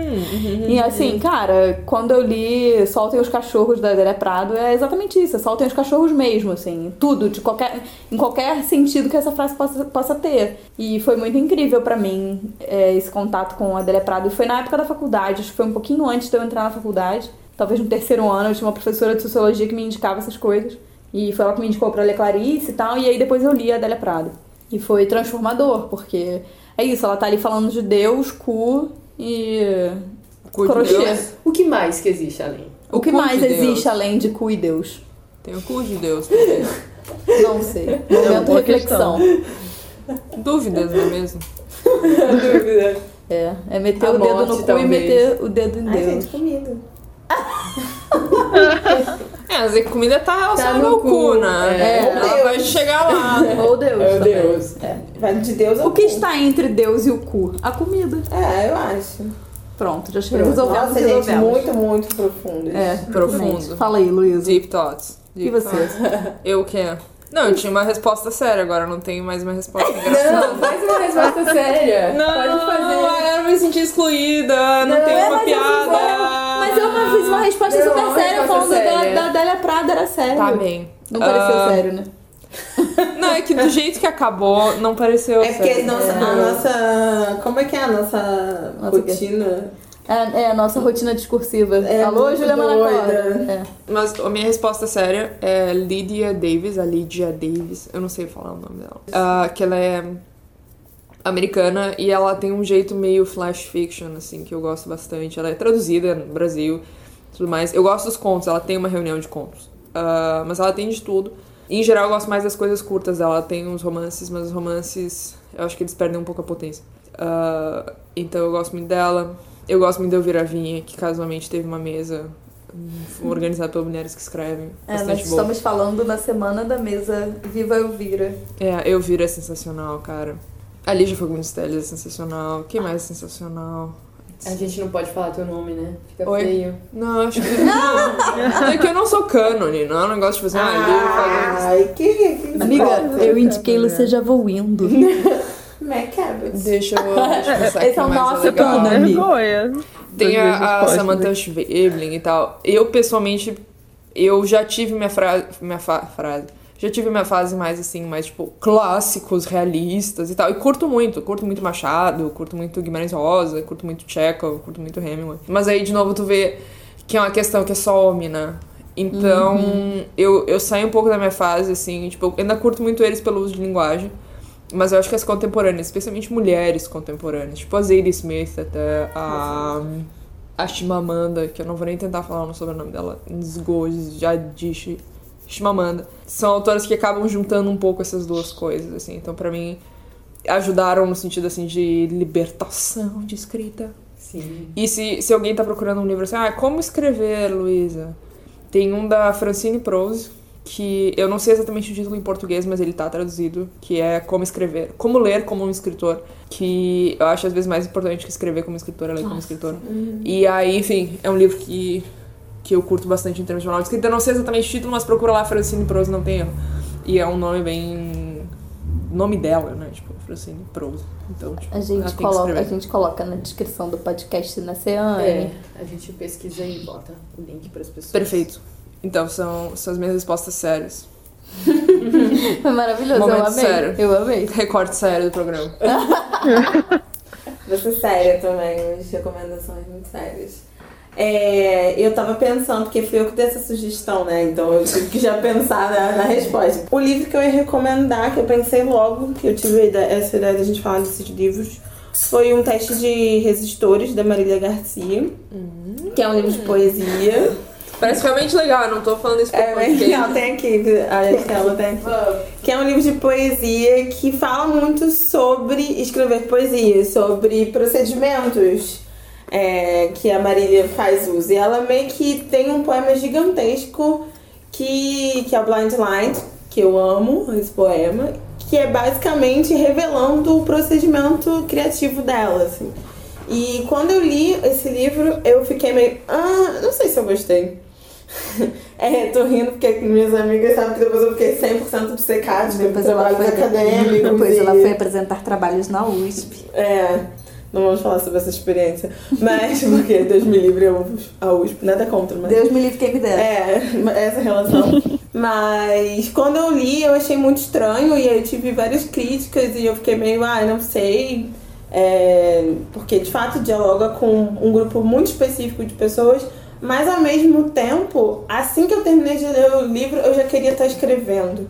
E assim, cara, quando eu li Soltem os Cachorros da Adélia Prado, é exatamente isso, é soltem os cachorros mesmo, assim, tudo, de qualquer, em qualquer sentido que essa frase possa, possa ter. E foi muito incrível pra mim é, esse contato com a Adélia Prado. E foi na época da faculdade, acho que foi um pouquinho antes de eu entrar na faculdade, talvez no terceiro ano, eu tinha uma professora de sociologia que me indicava essas coisas. E foi ela que me indicou pra ler Clarice e tal, e aí depois eu li a Adélia Prado. E foi transformador, porque é isso, ela tá ali falando de Deus, cu e Cu de crochê. Deus. O que mais que existe além? O que cu mais de Deus. existe além de cu e Deus? Tem o cu de Deus. porque- Não sei. Momento reflexão. Dúvidas, não é mesmo? Dúvida. É, é meter A o dedo morte, no cu e talvez. meter o dedo em Ai, Deus. gente, comida. É, mas a comida tá relacionada no ao cu, cu, né? é. Ela vai chegar lá. Ou Deus. Meu também. Deus. Vai de Deus ao O que cu. está entre Deus e o cu? A comida. É, eu acho. Pronto, já resolvemos, Nossa, gente, resolvemos. muito, muito profundo. É, Profundo. Fala aí, Luísa. Deep thoughts. E Deep você? thoughts. Eu o quê? Não, eu tinha uma resposta séria, agora eu não tenho mais uma resposta engraçada. Não, faz uma resposta séria. Não, Pode fazer. eu me senti excluída, não, Não, tem é, uma piada. Mas eu fiz uma resposta Não, super uma séria resposta falando séria. Da, da Adélia Prada, era sério. Tá bem. Não pareceu Ah, sério, né? Não, é que do jeito que acabou, não pareceu É porque sério. nossa, a nossa. Como é que é a nossa, Nossa, rotina? É, é a nossa rotina discursiva. É Alô, Julia Manacora. doida. É. Mas a minha resposta séria é Lydia Davis, a Lydia Davis, eu não sei falar o nome dela. Ah, que ela é americana e ela tem um jeito meio flash fiction, assim, que eu gosto bastante. Ela é traduzida no Brasil tudo mais. Eu gosto dos contos, ela tem uma reunião de contos. Ah, mas ela tem de tudo. Em geral, eu gosto mais das coisas curtas dela. Ela tem uns romances, mas os romances, eu acho que eles perdem um pouco a potência. Ah, então eu gosto muito dela. Eu gosto muito da Elvira Vinha, que casualmente teve uma mesa organizada por mulheres que escrevem. É, nós boa. estamos falando na semana da mesa Viva Elvira. É, Elvira é sensacional, cara. A Lígia Fagundes Telles é sensacional. Quem mais é sensacional? A gente não pode falar teu nome, né? Fica Oi? feio. Não, acho que. Não, é que eu não sou cânone, não é um negócio tipo assim, ah, Lígia Fagundes. Ai, que. que Amiga, importa? eu indiquei Lucia vou indo. McCabbage. Deixa eu, deixa eu pensar Esse é o mais nosso. Vergonha. Tem a, a. Samantha Schweblin e tal. Eu, pessoalmente, eu já tive minha, fra minha fa frase. Já tive minha fase mais assim, mais tipo, clássicos, realistas e tal. E curto muito, curto muito Machado, curto muito Guimarães Rosa, curto muito Chekhov, curto muito Hemingway. Mas aí, de novo, tu vê que é uma questão que é só homem, né? Então, eu, eu saio um pouco da minha fase, assim, tipo, eu ainda curto muito eles pelo uso de linguagem. Mas eu acho que as contemporâneas, especialmente mulheres contemporâneas, tipo a Zadie Smith, até a, a Chimamanda, que eu não vou nem tentar falar o sobrenome dela, Ngozi Adichie Chimamanda, são autoras que acabam juntando um pouco essas duas coisas, assim. Então, pra mim, ajudaram no sentido, assim, de libertação de escrita. Sim. E se, se alguém tá procurando um livro assim, ah, como escrever, Luísa? Tem um da Francine Prose, que eu não sei exatamente o título em português, mas ele tá traduzido, que é Como Escrever, Como Ler como um Escritor, que eu acho às vezes mais importante que escrever como escritor, é ler como escritor. E aí, enfim, é um livro que, que eu curto bastante em termos de manual de escrita. Eu não sei exatamente o título, mas procura lá Francine Prose, não tem erro. E é um nome bem... nome dela, né? Tipo, Francine Prose. Então, tipo, A gente, coloca, a gente coloca na descrição do podcast na Ceane. É, a gente pesquisa e bota o link para as pessoas. Perfeito. Então, são, são as minhas respostas sérias. Foi maravilhoso, eu Momento amei. sério. Eu amei. Recorte sério do programa. Você séria também, umas recomendações muito sérias. É, eu tava pensando, porque fui eu que dei essa sugestão, né? Então eu tive que já pensar na, na resposta. O livro que eu ia recomendar, que eu pensei logo, que eu tive ideia- essa ideia da gente falar desses livros, foi um teste de resistores da Marília Garcia, que é um livro de poesia. Parece realmente legal, não tô falando isso É por bem legal, tem aqui, a Estela tem aqui. Que é um livro de poesia que fala muito sobre escrever poesia, sobre procedimentos é, que a Marília faz uso. E ela meio que tem um poema gigantesco que, que é o Blind Light, que eu amo esse poema, que é basicamente revelando o procedimento criativo dela, assim. E quando eu li esse livro, eu fiquei meio. Ah, não sei se eu gostei. É, tô rindo porque minhas amigas sabem que depois eu fiquei 100% obcecada com Depois ela, trabalhos foi, acadêmicos. depois e- ela foi apresentar trabalhos na USP. É, não vamos falar sobre essa experiência. Mas, porque Deus me livre a USP, nada contra, mas. Deus me livre quem me dera. É, essa relação. Mas quando eu li, eu achei muito estranho e eu tive várias críticas e eu fiquei meio, ah, não sei. É, porque de fato dialoga com um grupo muito específico de pessoas, Mas ao mesmo tempo, assim que eu terminei de ler o livro, eu já queria estar escrevendo.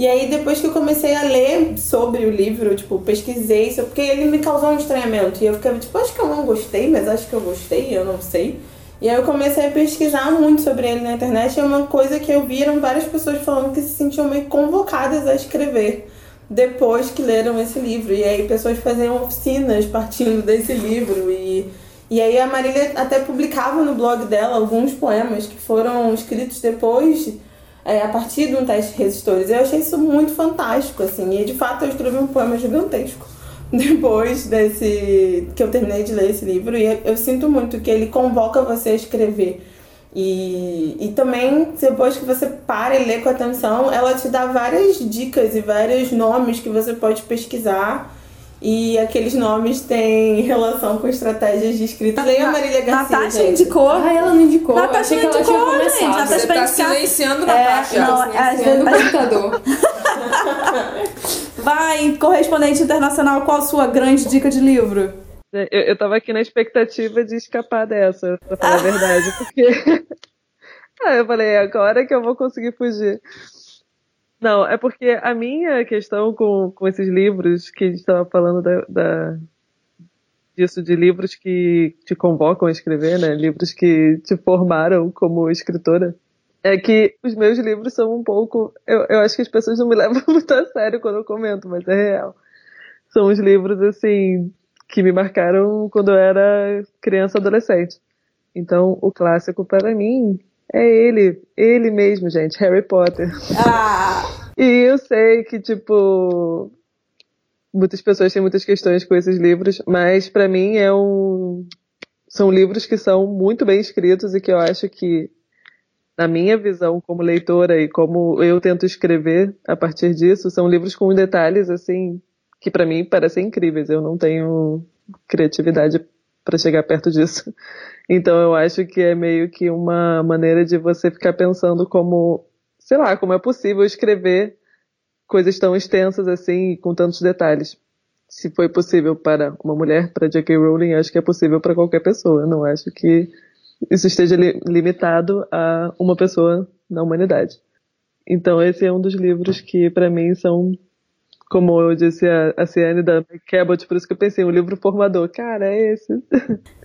E aí depois que eu comecei a ler sobre o livro, tipo, pesquisei, porque ele me causou um estranhamento. E eu ficava tipo, acho que eu não gostei, mas acho que eu gostei, eu não sei. E aí eu comecei a pesquisar muito sobre ele na internet e uma coisa que eu vi eram várias pessoas falando que se sentiam meio convocadas a escrever depois que leram esse livro. E aí pessoas faziam oficinas partindo desse livro e e aí a Marília até publicava no blog dela alguns poemas que foram escritos depois, é, a partir de um teste de resistores. Eu achei isso muito fantástico, assim. E de fato eu escrevi um poema gigantesco depois desse que eu terminei de ler esse livro. E eu sinto muito que ele convoca você a escrever. E, e também, depois que você para e lê com atenção, ela te dá várias dicas e vários nomes que você pode pesquisar e aqueles nomes têm relação com estratégias de escrita. Leia a Marília Garcia. Natasha gente. indicou. Ah, ela não indicou. Natasha que ela indicou, tinha gente. Natasha Você tá indicar- silenciando na É, Natasha. não, vezes- silenciando o computador. Vai, correspondente internacional, qual a sua grande dica de livro? Eu, eu tava aqui na expectativa de escapar dessa, pra falar a verdade, porque. ah, eu falei, agora que eu vou conseguir fugir. Não, é porque a minha questão com, com esses livros que a gente estava falando da, da- disso de livros que te convocam a escrever, né? Livros que te formaram como escritora. É que os meus livros são um pouco. Eu, eu acho que as pessoas não me levam muito a sério quando eu comento, mas é real. São os livros, assim, que me marcaram quando eu era criança adolescente. Então, o clássico para mim é ele, ele mesmo, gente, Harry Potter. Ah, E eu sei que, tipo, muitas pessoas têm muitas questões com esses livros, mas para mim é um são livros que são muito bem escritos e que eu acho que na minha visão como leitora e como eu tento escrever a partir disso, são livros com detalhes assim que para mim parecem incríveis. Eu não tenho criatividade para chegar perto disso. Então eu acho que é meio que uma maneira de você ficar pensando como, sei lá, como é possível escrever coisas tão extensas assim com tantos detalhes. Se foi possível para uma mulher, para J.K. Rowling, acho que é possível para qualquer pessoa. Não acho que isso esteja li- limitado a uma pessoa na humanidade. Então esse é um dos livros que para mim são como eu disse a, a Ciane da Cabot, por isso que eu pensei, um livro formador. Cara, é esse.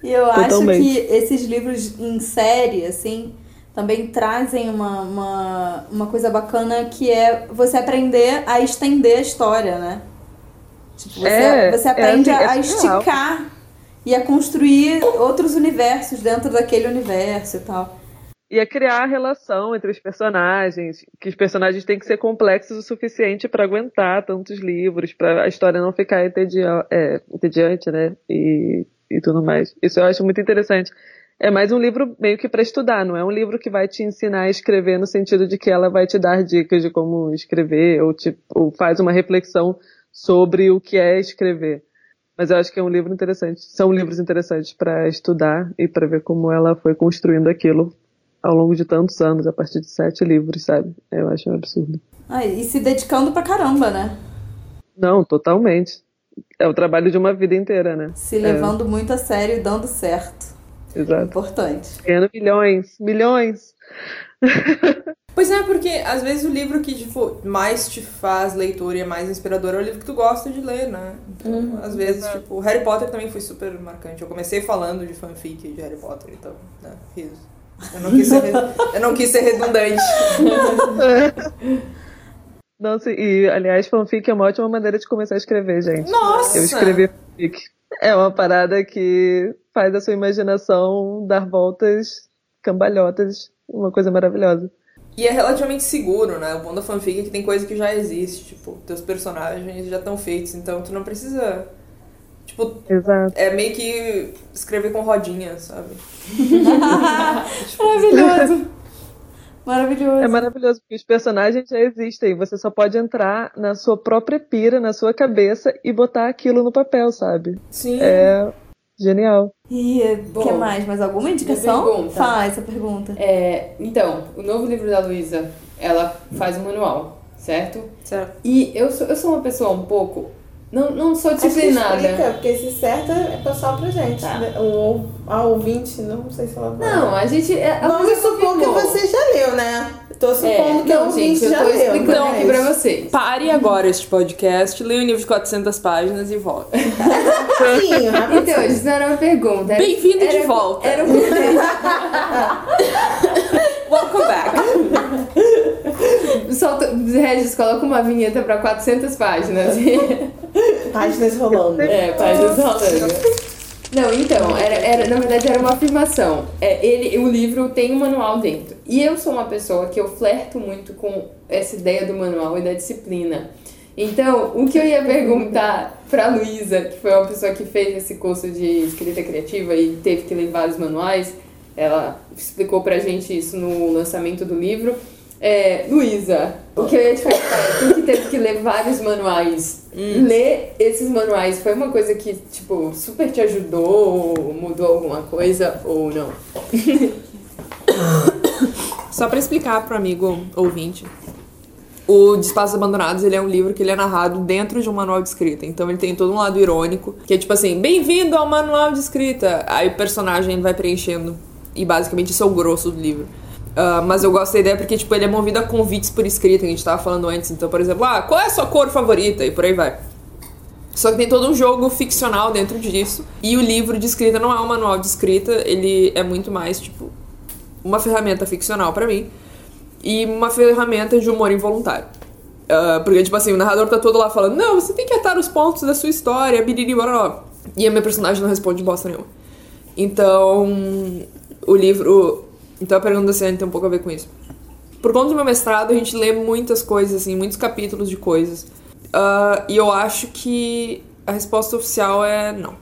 e eu acho que esses livros em série, assim, também trazem uma, uma, uma coisa bacana que é você aprender a estender a história, né? Tipo, você, É, você é aprende assim, é a esticar e a construir outros universos dentro daquele universo e tal. E é criar a relação entre os personagens, que os personagens têm que ser complexos o suficiente para aguentar tantos livros, para a história não ficar é, entediante, né? E, e tudo mais. Isso eu acho muito interessante. É mais um livro meio que para estudar, não é um livro que vai te ensinar a escrever no sentido de que ela vai te dar dicas de como escrever ou, te, ou faz uma reflexão sobre o que é escrever. Mas eu acho que é um livro interessante. São livros interessantes para estudar e para ver como ela foi construindo aquilo ao longo de tantos anos, a partir de sete livros, sabe? Eu acho um absurdo. Ah, e se dedicando pra caramba, né? Não, totalmente. É o trabalho de uma vida inteira, né? Se levando muito a sério e dando certo. É, exato. Importante. Ganhando milhões, milhões. Pois é, porque às vezes o livro que tipo, mais te faz leitor e é mais inspirador é o livro que tu gosta de ler, né? Então, às vezes, tipo, Harry Potter também foi super marcante. Eu comecei falando de fanfic de Harry Potter, então, né, fiz. Eu não quis ser, eu não quis ser redundante. Nossa, e aliás, fanfic é uma ótima maneira de começar a escrever, gente. Nossa! Eu escrevi fanfic. É uma parada que faz a sua imaginação dar voltas cambalhotas. Uma coisa maravilhosa. E é relativamente seguro, né? O bom da fanfic é que tem coisa que já existe, tipo, teus personagens já estão feitos, então tu não precisa. Tipo, Exato. é meio que escrever com rodinha, sabe? Maravilhoso. Maravilhoso. É maravilhoso, porque os personagens já existem. Você só pode entrar na sua própria pira, na sua cabeça e botar aquilo no papel, sabe? Sim. É genial. E o que mais? Mais alguma indicação? pergunta. Faz a pergunta. É, então, o novo livro da Luísa, ela faz um manual, certo? Certo. E eu sou, eu sou uma pessoa um pouco Não, não sou disciplinada. explica, porque esse certo é pessoal pra gente. Tá. né? O, a ouvinte, não sei se ela vai. Não, a gente. é- a Vamos supor que você já leu, né? Tô supondo É, que o não, ouvinte gente, eu já tô leu. explicando né? aqui pra vocês. Pare agora este podcast, leia um livro de 400 páginas e volte. Rapidinho, rapidinho. Então, isso não era uma pergunta. Bem-vindo de era- volta. Era um Welcome back. Solta, Regis, coloca uma vinheta pra 400 páginas. Páginas rolando. é, páginas rolando. Não, então, era, era, na verdade era uma afirmação. É, ele, o livro tem um manual dentro. E eu sou uma pessoa que eu flerto muito com essa ideia do manual e da disciplina. Então, o que eu ia perguntar pra Luísa, que foi uma pessoa que fez esse curso de escrita criativa e teve que ler vários manuais, ela explicou pra gente isso no lançamento do livro. É, Luísa, o que eu ia te perguntar é, tu que teve que ler vários manuais, ler esses manuais foi uma coisa que, tipo, super te ajudou, ou mudou alguma coisa, ou não? Só pra explicar pro amigo ouvinte, o De Espaços Abandonados, ele é um livro que ele é narrado dentro de um manual de escrita. Então ele tem todo um lado irônico, que é tipo assim, bem-vindo ao manual de escrita. Aí o personagem vai preenchendo. E basicamente isso é o grosso do livro. Ah, mas eu gosto da ideia porque, tipo, ele é movido a convites por escrita, que a gente tava falando antes. Então, por exemplo, ah, qual é a sua cor favorita? E por aí vai. Só que tem todo um jogo ficcional dentro disso. E o livro de escrita não é um manual de escrita, ele é muito mais, tipo, uma ferramenta ficcional pra mim e uma ferramenta de humor involuntário. Ah, porque, tipo assim, o narrador tá todo lá falando, não, você tem que atar os pontos da sua história, biriri, blá. E a minha personagem não responde bosta nenhuma. Então, o livro. Então a pergunta da Ciane tem um pouco a ver com isso. Por conta do meu mestrado, a gente lê muitas coisas, assim, muitos capítulos de coisas. Ah, e eu acho que a resposta oficial é não.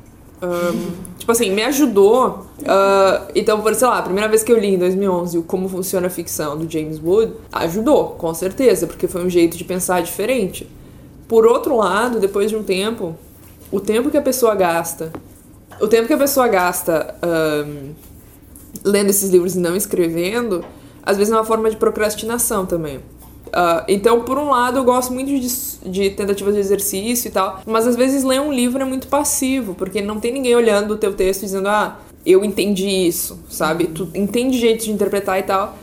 Ahn, tipo assim, me ajudou. ah, então, por sei lá, a primeira vez que eu li em 2011 o Como Funciona a Ficção do James Wood, ajudou, com certeza, porque foi um jeito de pensar diferente. Por outro lado, depois de um tempo, o tempo que a pessoa gasta, o tempo que a pessoa gasta ahn, lendo esses livros e não escrevendo, às vezes é uma forma de procrastinação também. Ah, então, por um lado, eu gosto muito de, de tentativas de exercício e tal, mas às vezes ler um livro é muito passivo, porque não tem ninguém olhando o teu texto dizendo, ah, eu entendi isso, sabe? Tu entende jeito de interpretar e tal,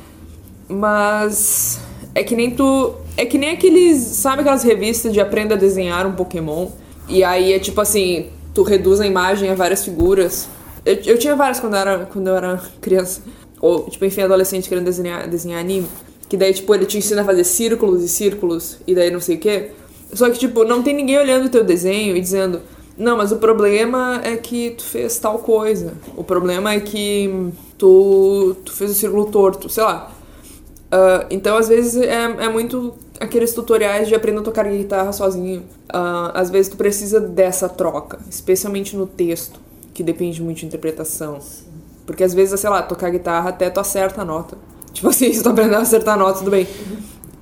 mas é que nem tu. É que nem aqueles. Sabe aquelas revistas de aprenda a desenhar um Pokémon? E aí é tipo assim, tu reduz a imagem a várias figuras. Eu, eu tinha várias quando eu era, quando eu era criança. Ou, tipo, enfim, adolescente querendo desenhar, desenhar anime. Que daí, tipo, ele te ensina a fazer círculos e círculos, e daí não sei o quê. Só que, tipo, não tem ninguém olhando o teu desenho e dizendo, não, mas o problema é que tu fez tal coisa. O problema é que tu, tu fez o círculo torto, sei lá. Ah, então, às vezes, é, é muito aqueles tutoriais de aprender a tocar guitarra sozinho. Ah, às vezes, tu precisa dessa troca, especialmente no texto, que depende muito de interpretação. Porque, às vezes, sei lá, tocar guitarra até tu acerta a nota. Tipo assim, se tu aprender a acertar a nota, tudo bem.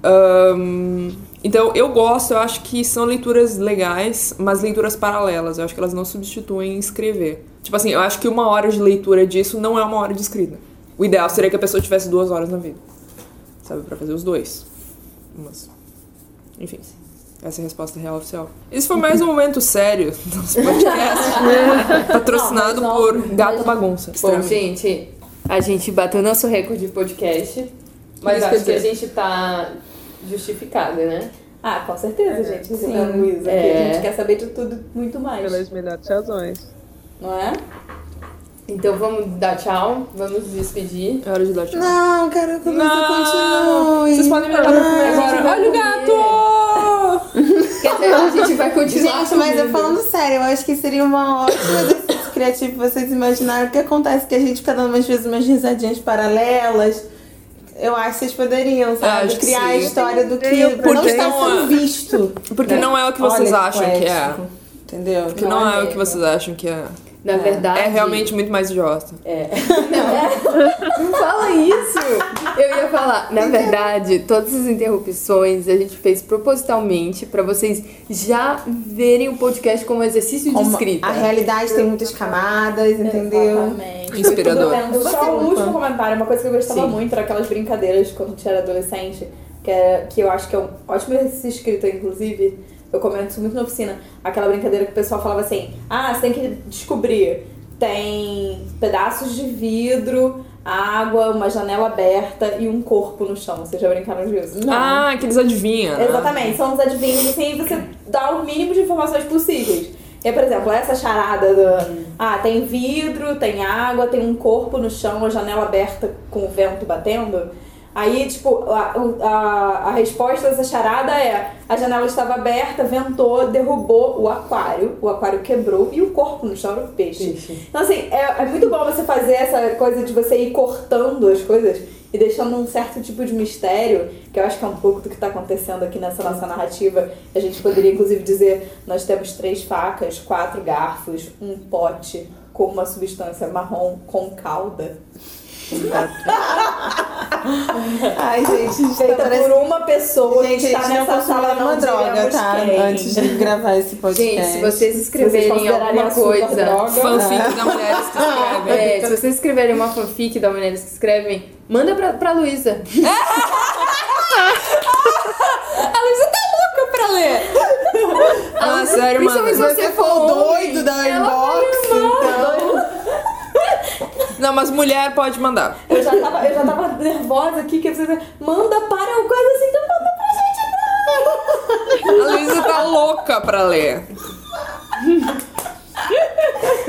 Ahn, então, eu gosto, eu acho que são leituras legais, mas leituras paralelas. Eu acho que elas não substituem escrever. Tipo assim, eu acho que uma hora de leitura disso não é uma hora de escrita. O ideal seria que a pessoa tivesse duas horas na vida. Sabe, pra fazer os dois. Mas, enfim. Essa é a resposta real oficial. Esse foi mais um momento sério do nosso podcast. patrocinado Não, mas por mas- Bagunça. Bom, extremamente. gente, a gente bateu nosso recorde de podcast, mas Isso acho que a gente tá justificada, né? Ah, com certeza, gente. Sim. A Luísa. É. A gente quer saber de tudo muito mais. Pelas melhores razões. Não é? Então vamos dar tchau, vamos nos despedir. É hora de dar tchau. Não, quero que você continue. Vocês podem me levar pra comer agora. Olha o comer. gato! Quer dizer, a gente vai continuar Gente, mas eu falando sério, eu acho que seria uma ótima exercício criativo vocês imaginarem o que acontece que a gente fica dando às vezes umas risadinhas paralelas. Eu acho que vocês poderiam, sabe? Criar a história do que Porque não está não é- sendo visto. Porque né? não é o que vocês Olha, acham que é. Entendeu? Porque não, é, o que vocês acham que é. Na verdade. É realmente muito mais idiota. É. Não, não fala isso! Eu ia falar, na verdade, todas as interrupções a gente fez propositalmente pra vocês já verem o podcast como exercício de Como escrita. A realidade tem muitas camadas, entendeu? Exatamente. Inspirador. Só o não último comentário, uma coisa que eu gostava Sim. muito era aquelas brincadeiras quando a gente era adolescente, que, é, que eu acho que é um ótimo exercício de escrita, inclusive, Eu comento isso muito na oficina. Aquela brincadeira que o pessoal falava assim: ah, você tem que descobrir. Tem pedaços de vidro, água, uma janela aberta e um corpo no chão. Vocês já brincaram disso? Não. Ah, que eles adivinham. né? Exatamente, são os adivinhos, assim, você dá o mínimo de informações possíveis. E, por exemplo, essa charada do. Ah, tem vidro, tem água, tem um corpo no chão, a janela aberta com o vento batendo. Aí, tipo, a, a, a resposta dessa charada é: a janela estava aberta, ventou, derrubou o aquário, o aquário quebrou e o corpo no chão era o peixe. Então, assim, é, é muito bom você fazer essa coisa de você ir cortando as coisas e deixando um certo tipo de mistério, que eu acho que é um pouco do que está acontecendo aqui nessa nossa narrativa. A gente poderia, inclusive, dizer: nós temos três facas, quatro garfos, um pote com uma substância marrom com cauda. Ai, gente, tá Feita parecendo- por uma pessoa Gente, que a está gente não nessa sala, não droga, diremos tá? quem. Antes de gravar esse podcast. Gente, se vocês Se vocês escreverem considerarem alguma coisa. droga, Fanfic da Mulheres que Escrevem. É, se vocês escreverem uma fanfic da Mulheres que Escrevem, manda pra, pra Luísa. A Luísa tá louca pra ler. Ah, sério, mano. Principalmente Se você você for doido da inbox. Não, mas mulher pode mandar. Eu já tava, eu já tava nervosa aqui, que você manda para o coisa assim, então manda pra gente não. A Luísa tá louca pra ler.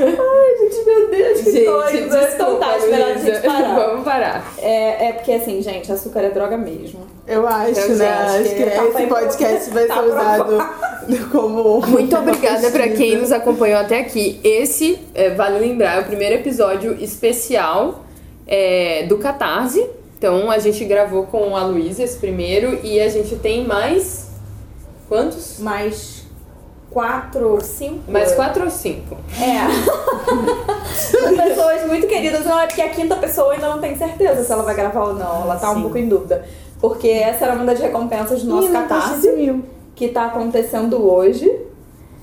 Ai, gente, meu Deus, que coisa. Então tá, desculpa, esperar a Luísa. gente parar. Vamos parar. É, é porque assim, gente, açúcar é droga mesmo. Eu acho, Então, né? gente, Acho que tá esse pra- podcast vai tá ser usado como. Muito obrigada pra pesquisa. quem nos acompanhou até aqui. Esse, é, vale lembrar, é o primeiro episódio especial é, do Catarse. Então a gente gravou com a Luísa esse primeiro e a gente tem mais. Quantos? Mais quatro ou cinco. Mais quatro ou cinco? É. São pessoas muito queridas. Não, é porque a quinta pessoa ainda não tem certeza se ela vai gravar ou não. Ela tá um Sim. pouco em dúvida. Porque essa era uma das recompensas do nosso Ih, tá catarse. mil. que tá acontecendo hoje.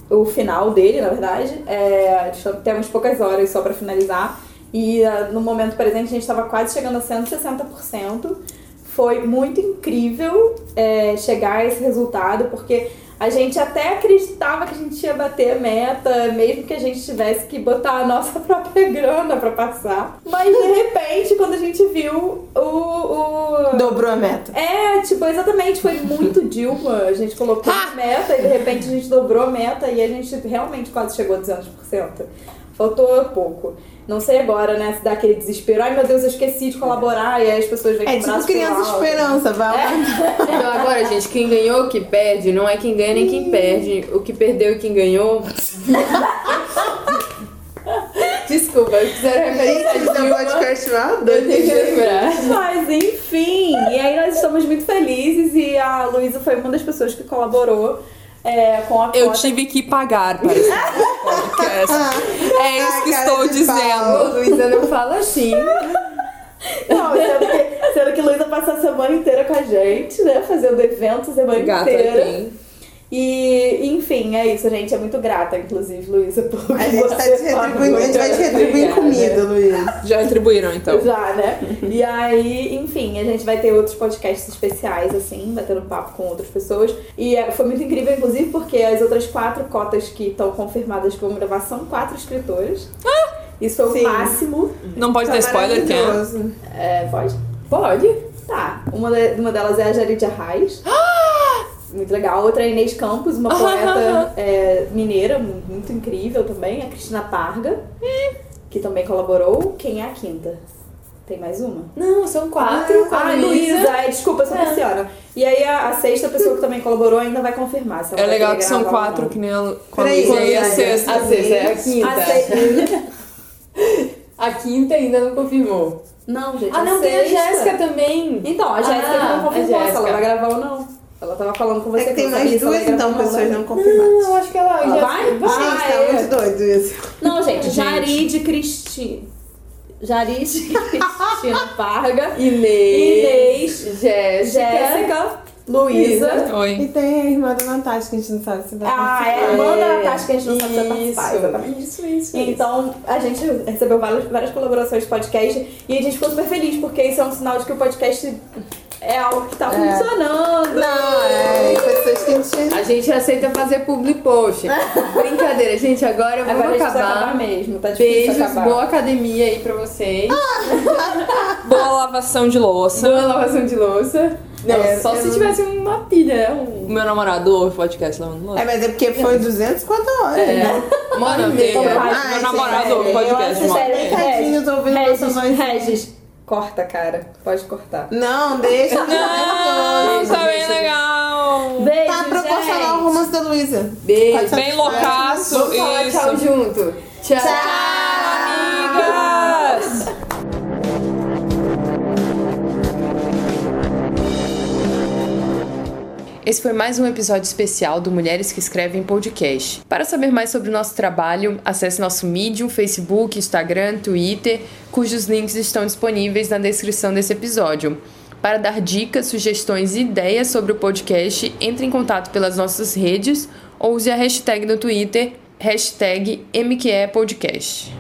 O final dele, na verdade. É, temos poucas horas só pra finalizar. E ah, no momento presente a gente estava quase chegando a 160%. Foi muito incrível é, chegar a esse resultado, porque a gente até acreditava que a gente ia bater a meta, mesmo que a gente tivesse que botar a nossa própria grana pra passar. Mas de repente, quando a gente viu o- o, Dobrou a meta. é, tipo, exatamente, foi muito Dilma. A gente colocou a meta e de repente a gente dobrou a meta e a gente realmente quase chegou a 200%. Faltou pouco. Não sei agora, né, se dá aquele desespero. Ai meu Deus, eu esqueci de colaborar e aí as pessoas vêm É tipo braço criança esperança, vai. Então agora, gente, quem ganhou, que perde, não é quem ganha nem quem perde. O que perdeu e quem ganhou. Desculpa, fizeram referência é um Dilma. podcast mal Eu tenho que lembrar. Mas enfim, e aí nós estamos muito felizes e a Luísa foi uma das pessoas que colaborou é, com a Eu tive que pagar para esse podcast. É isso que Ah, estou dizendo. Luísa, não fala assim. Não, sendo que, sendo que Luísa passou a semana inteira com a gente, né? Fazendo eventos a semana Gata inteira. aqui. E, enfim, é isso, gente. É muito grata, inclusive, Luísa, por A gente tá te retribuindo, a gente vai te retribuir em comida, Luiz. Já retribuíram, então. Já, né? E aí, enfim, a gente vai ter outros podcasts especiais, assim, batendo papo com outras pessoas. E é, foi muito incrível, inclusive, porque as outras quatro cotas que estão confirmadas que vamos gravar são quatro escritores. Isso foi Sim. o máximo. Não pode ter spoiler, quem é? maravilhoso. É, pode? Pode? Tá. Uma, de- uma delas é a Jaridia Reis. Muito legal. Outra é a Inês Campos, uma poeta é, mineira, mu- muito incrível também. A Cristina Parga, que também colaborou. Quem é a quinta? Tem mais uma? Não, são quatro. Ah, Luísa. Ai, desculpa, eu sou Luciana. E aí a, a sexta pessoa que também colaborou ainda vai confirmar. se ela É vai legal que são quatro, que nem a, com a Peraí, Luísa. E a Luísa. sexta. A sexta é a quinta. A. A quinta ainda não confirmou. Não, gente. Ah, não, tem a. Jéssica também. Então, a Jéssica Ah, não confirmou a se ela Jéssica. vai gravar ou não. Ela tava falando com você É que tem mais duas, então, pessoas não. confirmadas. Não, acho que ela. Ela já- vai? Vai. Gente, tá é. muito doido isso. Não, gente, Gente. Jaride Cristina. Jaride Cristina Parga. Inês. Inês. Jéssica. Jéssica. Luísa. Oi. E tem a irmã da Natasha, que a gente não sabe se vai Ah, é. participar. Amanda Natasha, que a gente não sabe se vai participar. Isso. Exatamente. Isso, isso. Então, a gente recebeu várias, várias colaborações de podcast e a gente ficou super feliz, porque isso é um sinal de que o podcast é algo que tá funcionando. Não, é pessoas que a gente. A gente aceita fazer public post. Brincadeira, gente. Agora vamos Agora a gente precisa acabar. acabar mesmo, tá difícil Beijos, acabar. boa academia aí pra vocês. Boa lavação de louça. Boa lavação de louça. Não, É, só se não- tivesse uma pilha, né? Um... O meu namorado ouve podcast lavando louça. É, mas é porque foi 250 horas, É, né? Ai, meu namorado sério, ouve eu podcast. acho uma hora e sério, meia. tadinhos ouvindo voz. Regis, corta, cara. Pode cortar. Não, deixa. Não, tá bem legal. Beijo, Tá proporcional ao romance da Luísa. Beijo. Bem loucaço. Vamos falar Isso. tchau junto. Tchau. Amigas! Esse foi mais um episódio especial do Mulheres que Escrevem Podcast. Para saber mais sobre o nosso trabalho, acesse nosso Medium, Facebook, Instagram, Twitter, cujos links estão disponíveis na descrição desse episódio. Para dar dicas, sugestões e ideias sobre o podcast, entre em contato pelas nossas redes ou use a hashtag no Twitter, hashtag MQEPodcast.